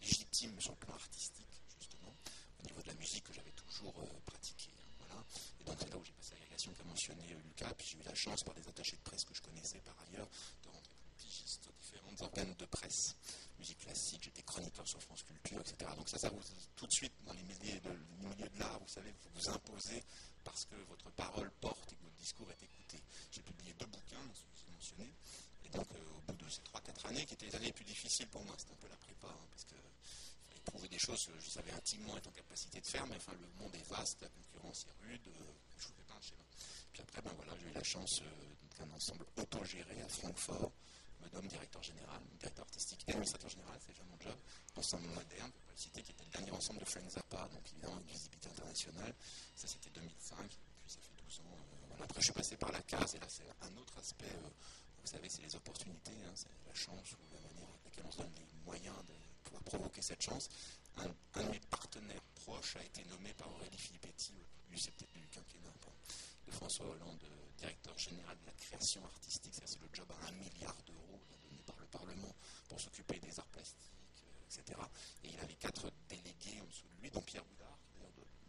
A: légitime sur le plan artistique, justement, au niveau de la musique que j'avais toujours pratiquée. Hein, voilà. Et donc c'est là où j'ai passé l'agrégation qu'a mentionné Lucas, puis j'ai eu la chance par des attachés de presse que je connaissais par ailleurs de comme pigiste différents organes de presse musique classique, j'étais chroniqueur sur France Culture, etc. Donc ça, ça vous, tout de suite, dans les milieux de, l'art, vous savez, vous vous imposez parce que votre parole porte et que votre discours est écouté. J'ai publié deux bouquins, ceux que j'ai mentionnés, et donc euh, au bout de ces 3-4 années, qui étaient les années les plus difficiles pour moi, c'était un peu la prépa, hein, parce que fallait prouver des choses que je savais intimement être en capacité de faire, mais enfin le monde est vaste, la concurrence est rude, euh, je ne fais pas un schéma. Puis après, ben voilà, j'ai eu la chance euh, d'un ensemble autogéré à Francfort, me directeur général, directeur artistique et administrateur général, c'est déjà mon job, ensemble moderne, pour le citer, qui était le dernier ensemble de Friends Zappa, donc évidemment une visibilité internationale. Ça c'était 2005, puis ça fait 12 ans. Euh. Après je suis passé par la case, et là c'est un autre aspect, euh, vous savez, c'est les opportunités, hein, c'est la chance ou la manière avec laquelle on se donne les moyens de pouvoir provoquer cette chance. Un, de mes partenaires proches a été nommé par Aurélie Filippetti, lui c'est peut-être du quinquennat, de François Hollande, directeur général de la création artistique, c'est le job à un milliard d'euros donné par le Parlement pour s'occuper des arts plastiques, euh, etc. Et il avait quatre délégués en dessous de lui, dont Pierre Boudard,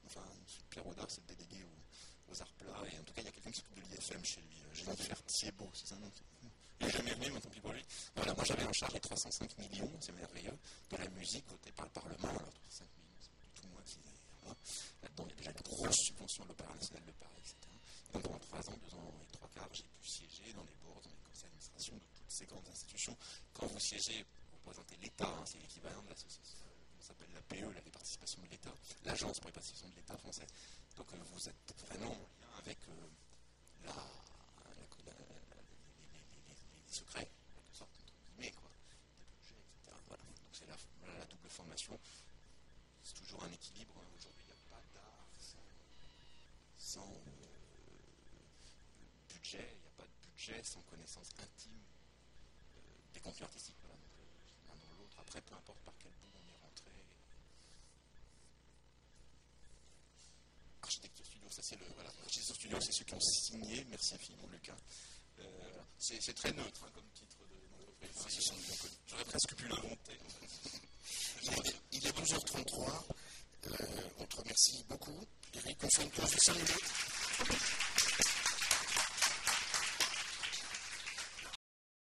A: enfin Pierre Boudard c'est le délégué aux, arts plats, et en tout cas il y a quelqu'un qui s'occupe de l'IFM chez lui, euh, Jennifer Thiebaud, c'est ça nom *laughs* il n'est jamais venu, mais tant pis pour lui. Voilà, moi j'avais en charge les 305 millions, c'est merveilleux, de la musique votée par le Parlement. Alors 305 millions, c'est pas du tout moi qui. Là-dedans, il y a déjà de grosses subventions à l'Opéra national de Paris, etc. Pendant trois ans, deux ans et trois quarts, j'ai pu siéger dans les boards, dans les conseils d'administration de toutes ces grandes institutions. Quand vous siégez, vous représentez l'État, hein, c'est l'équivalent de l'association, ça s'appelle la participations de l'État, l'Agence pour les participations de l'État français. Donc euh, vous êtes vraiment en lien avec euh, la, les, secrets, en quelque sorte, entre guillemets, quoi, des etc. Donc c'est la, la, double formation. C'est toujours un équilibre. Hein. Aujourd'hui, il n'y a pas d'art sans, sans il n'y a sans connaissance intime euh, des contenus artistiques. Voilà, euh, l'un dans l'autre. Après, peu importe par quel bout on est rentré. Architecture Studio, ça c'est le. Voilà, Architecture Studio, c'est ceux qui ont signé. Merci infiniment, Lucas. Euh, c'est très neutre hein, comme titre d'entreprise. De, J'aurais presque pu l'inventer.
B: il, est, 12h33. on te remercie beaucoup. Eric, on pause de 5 minutes.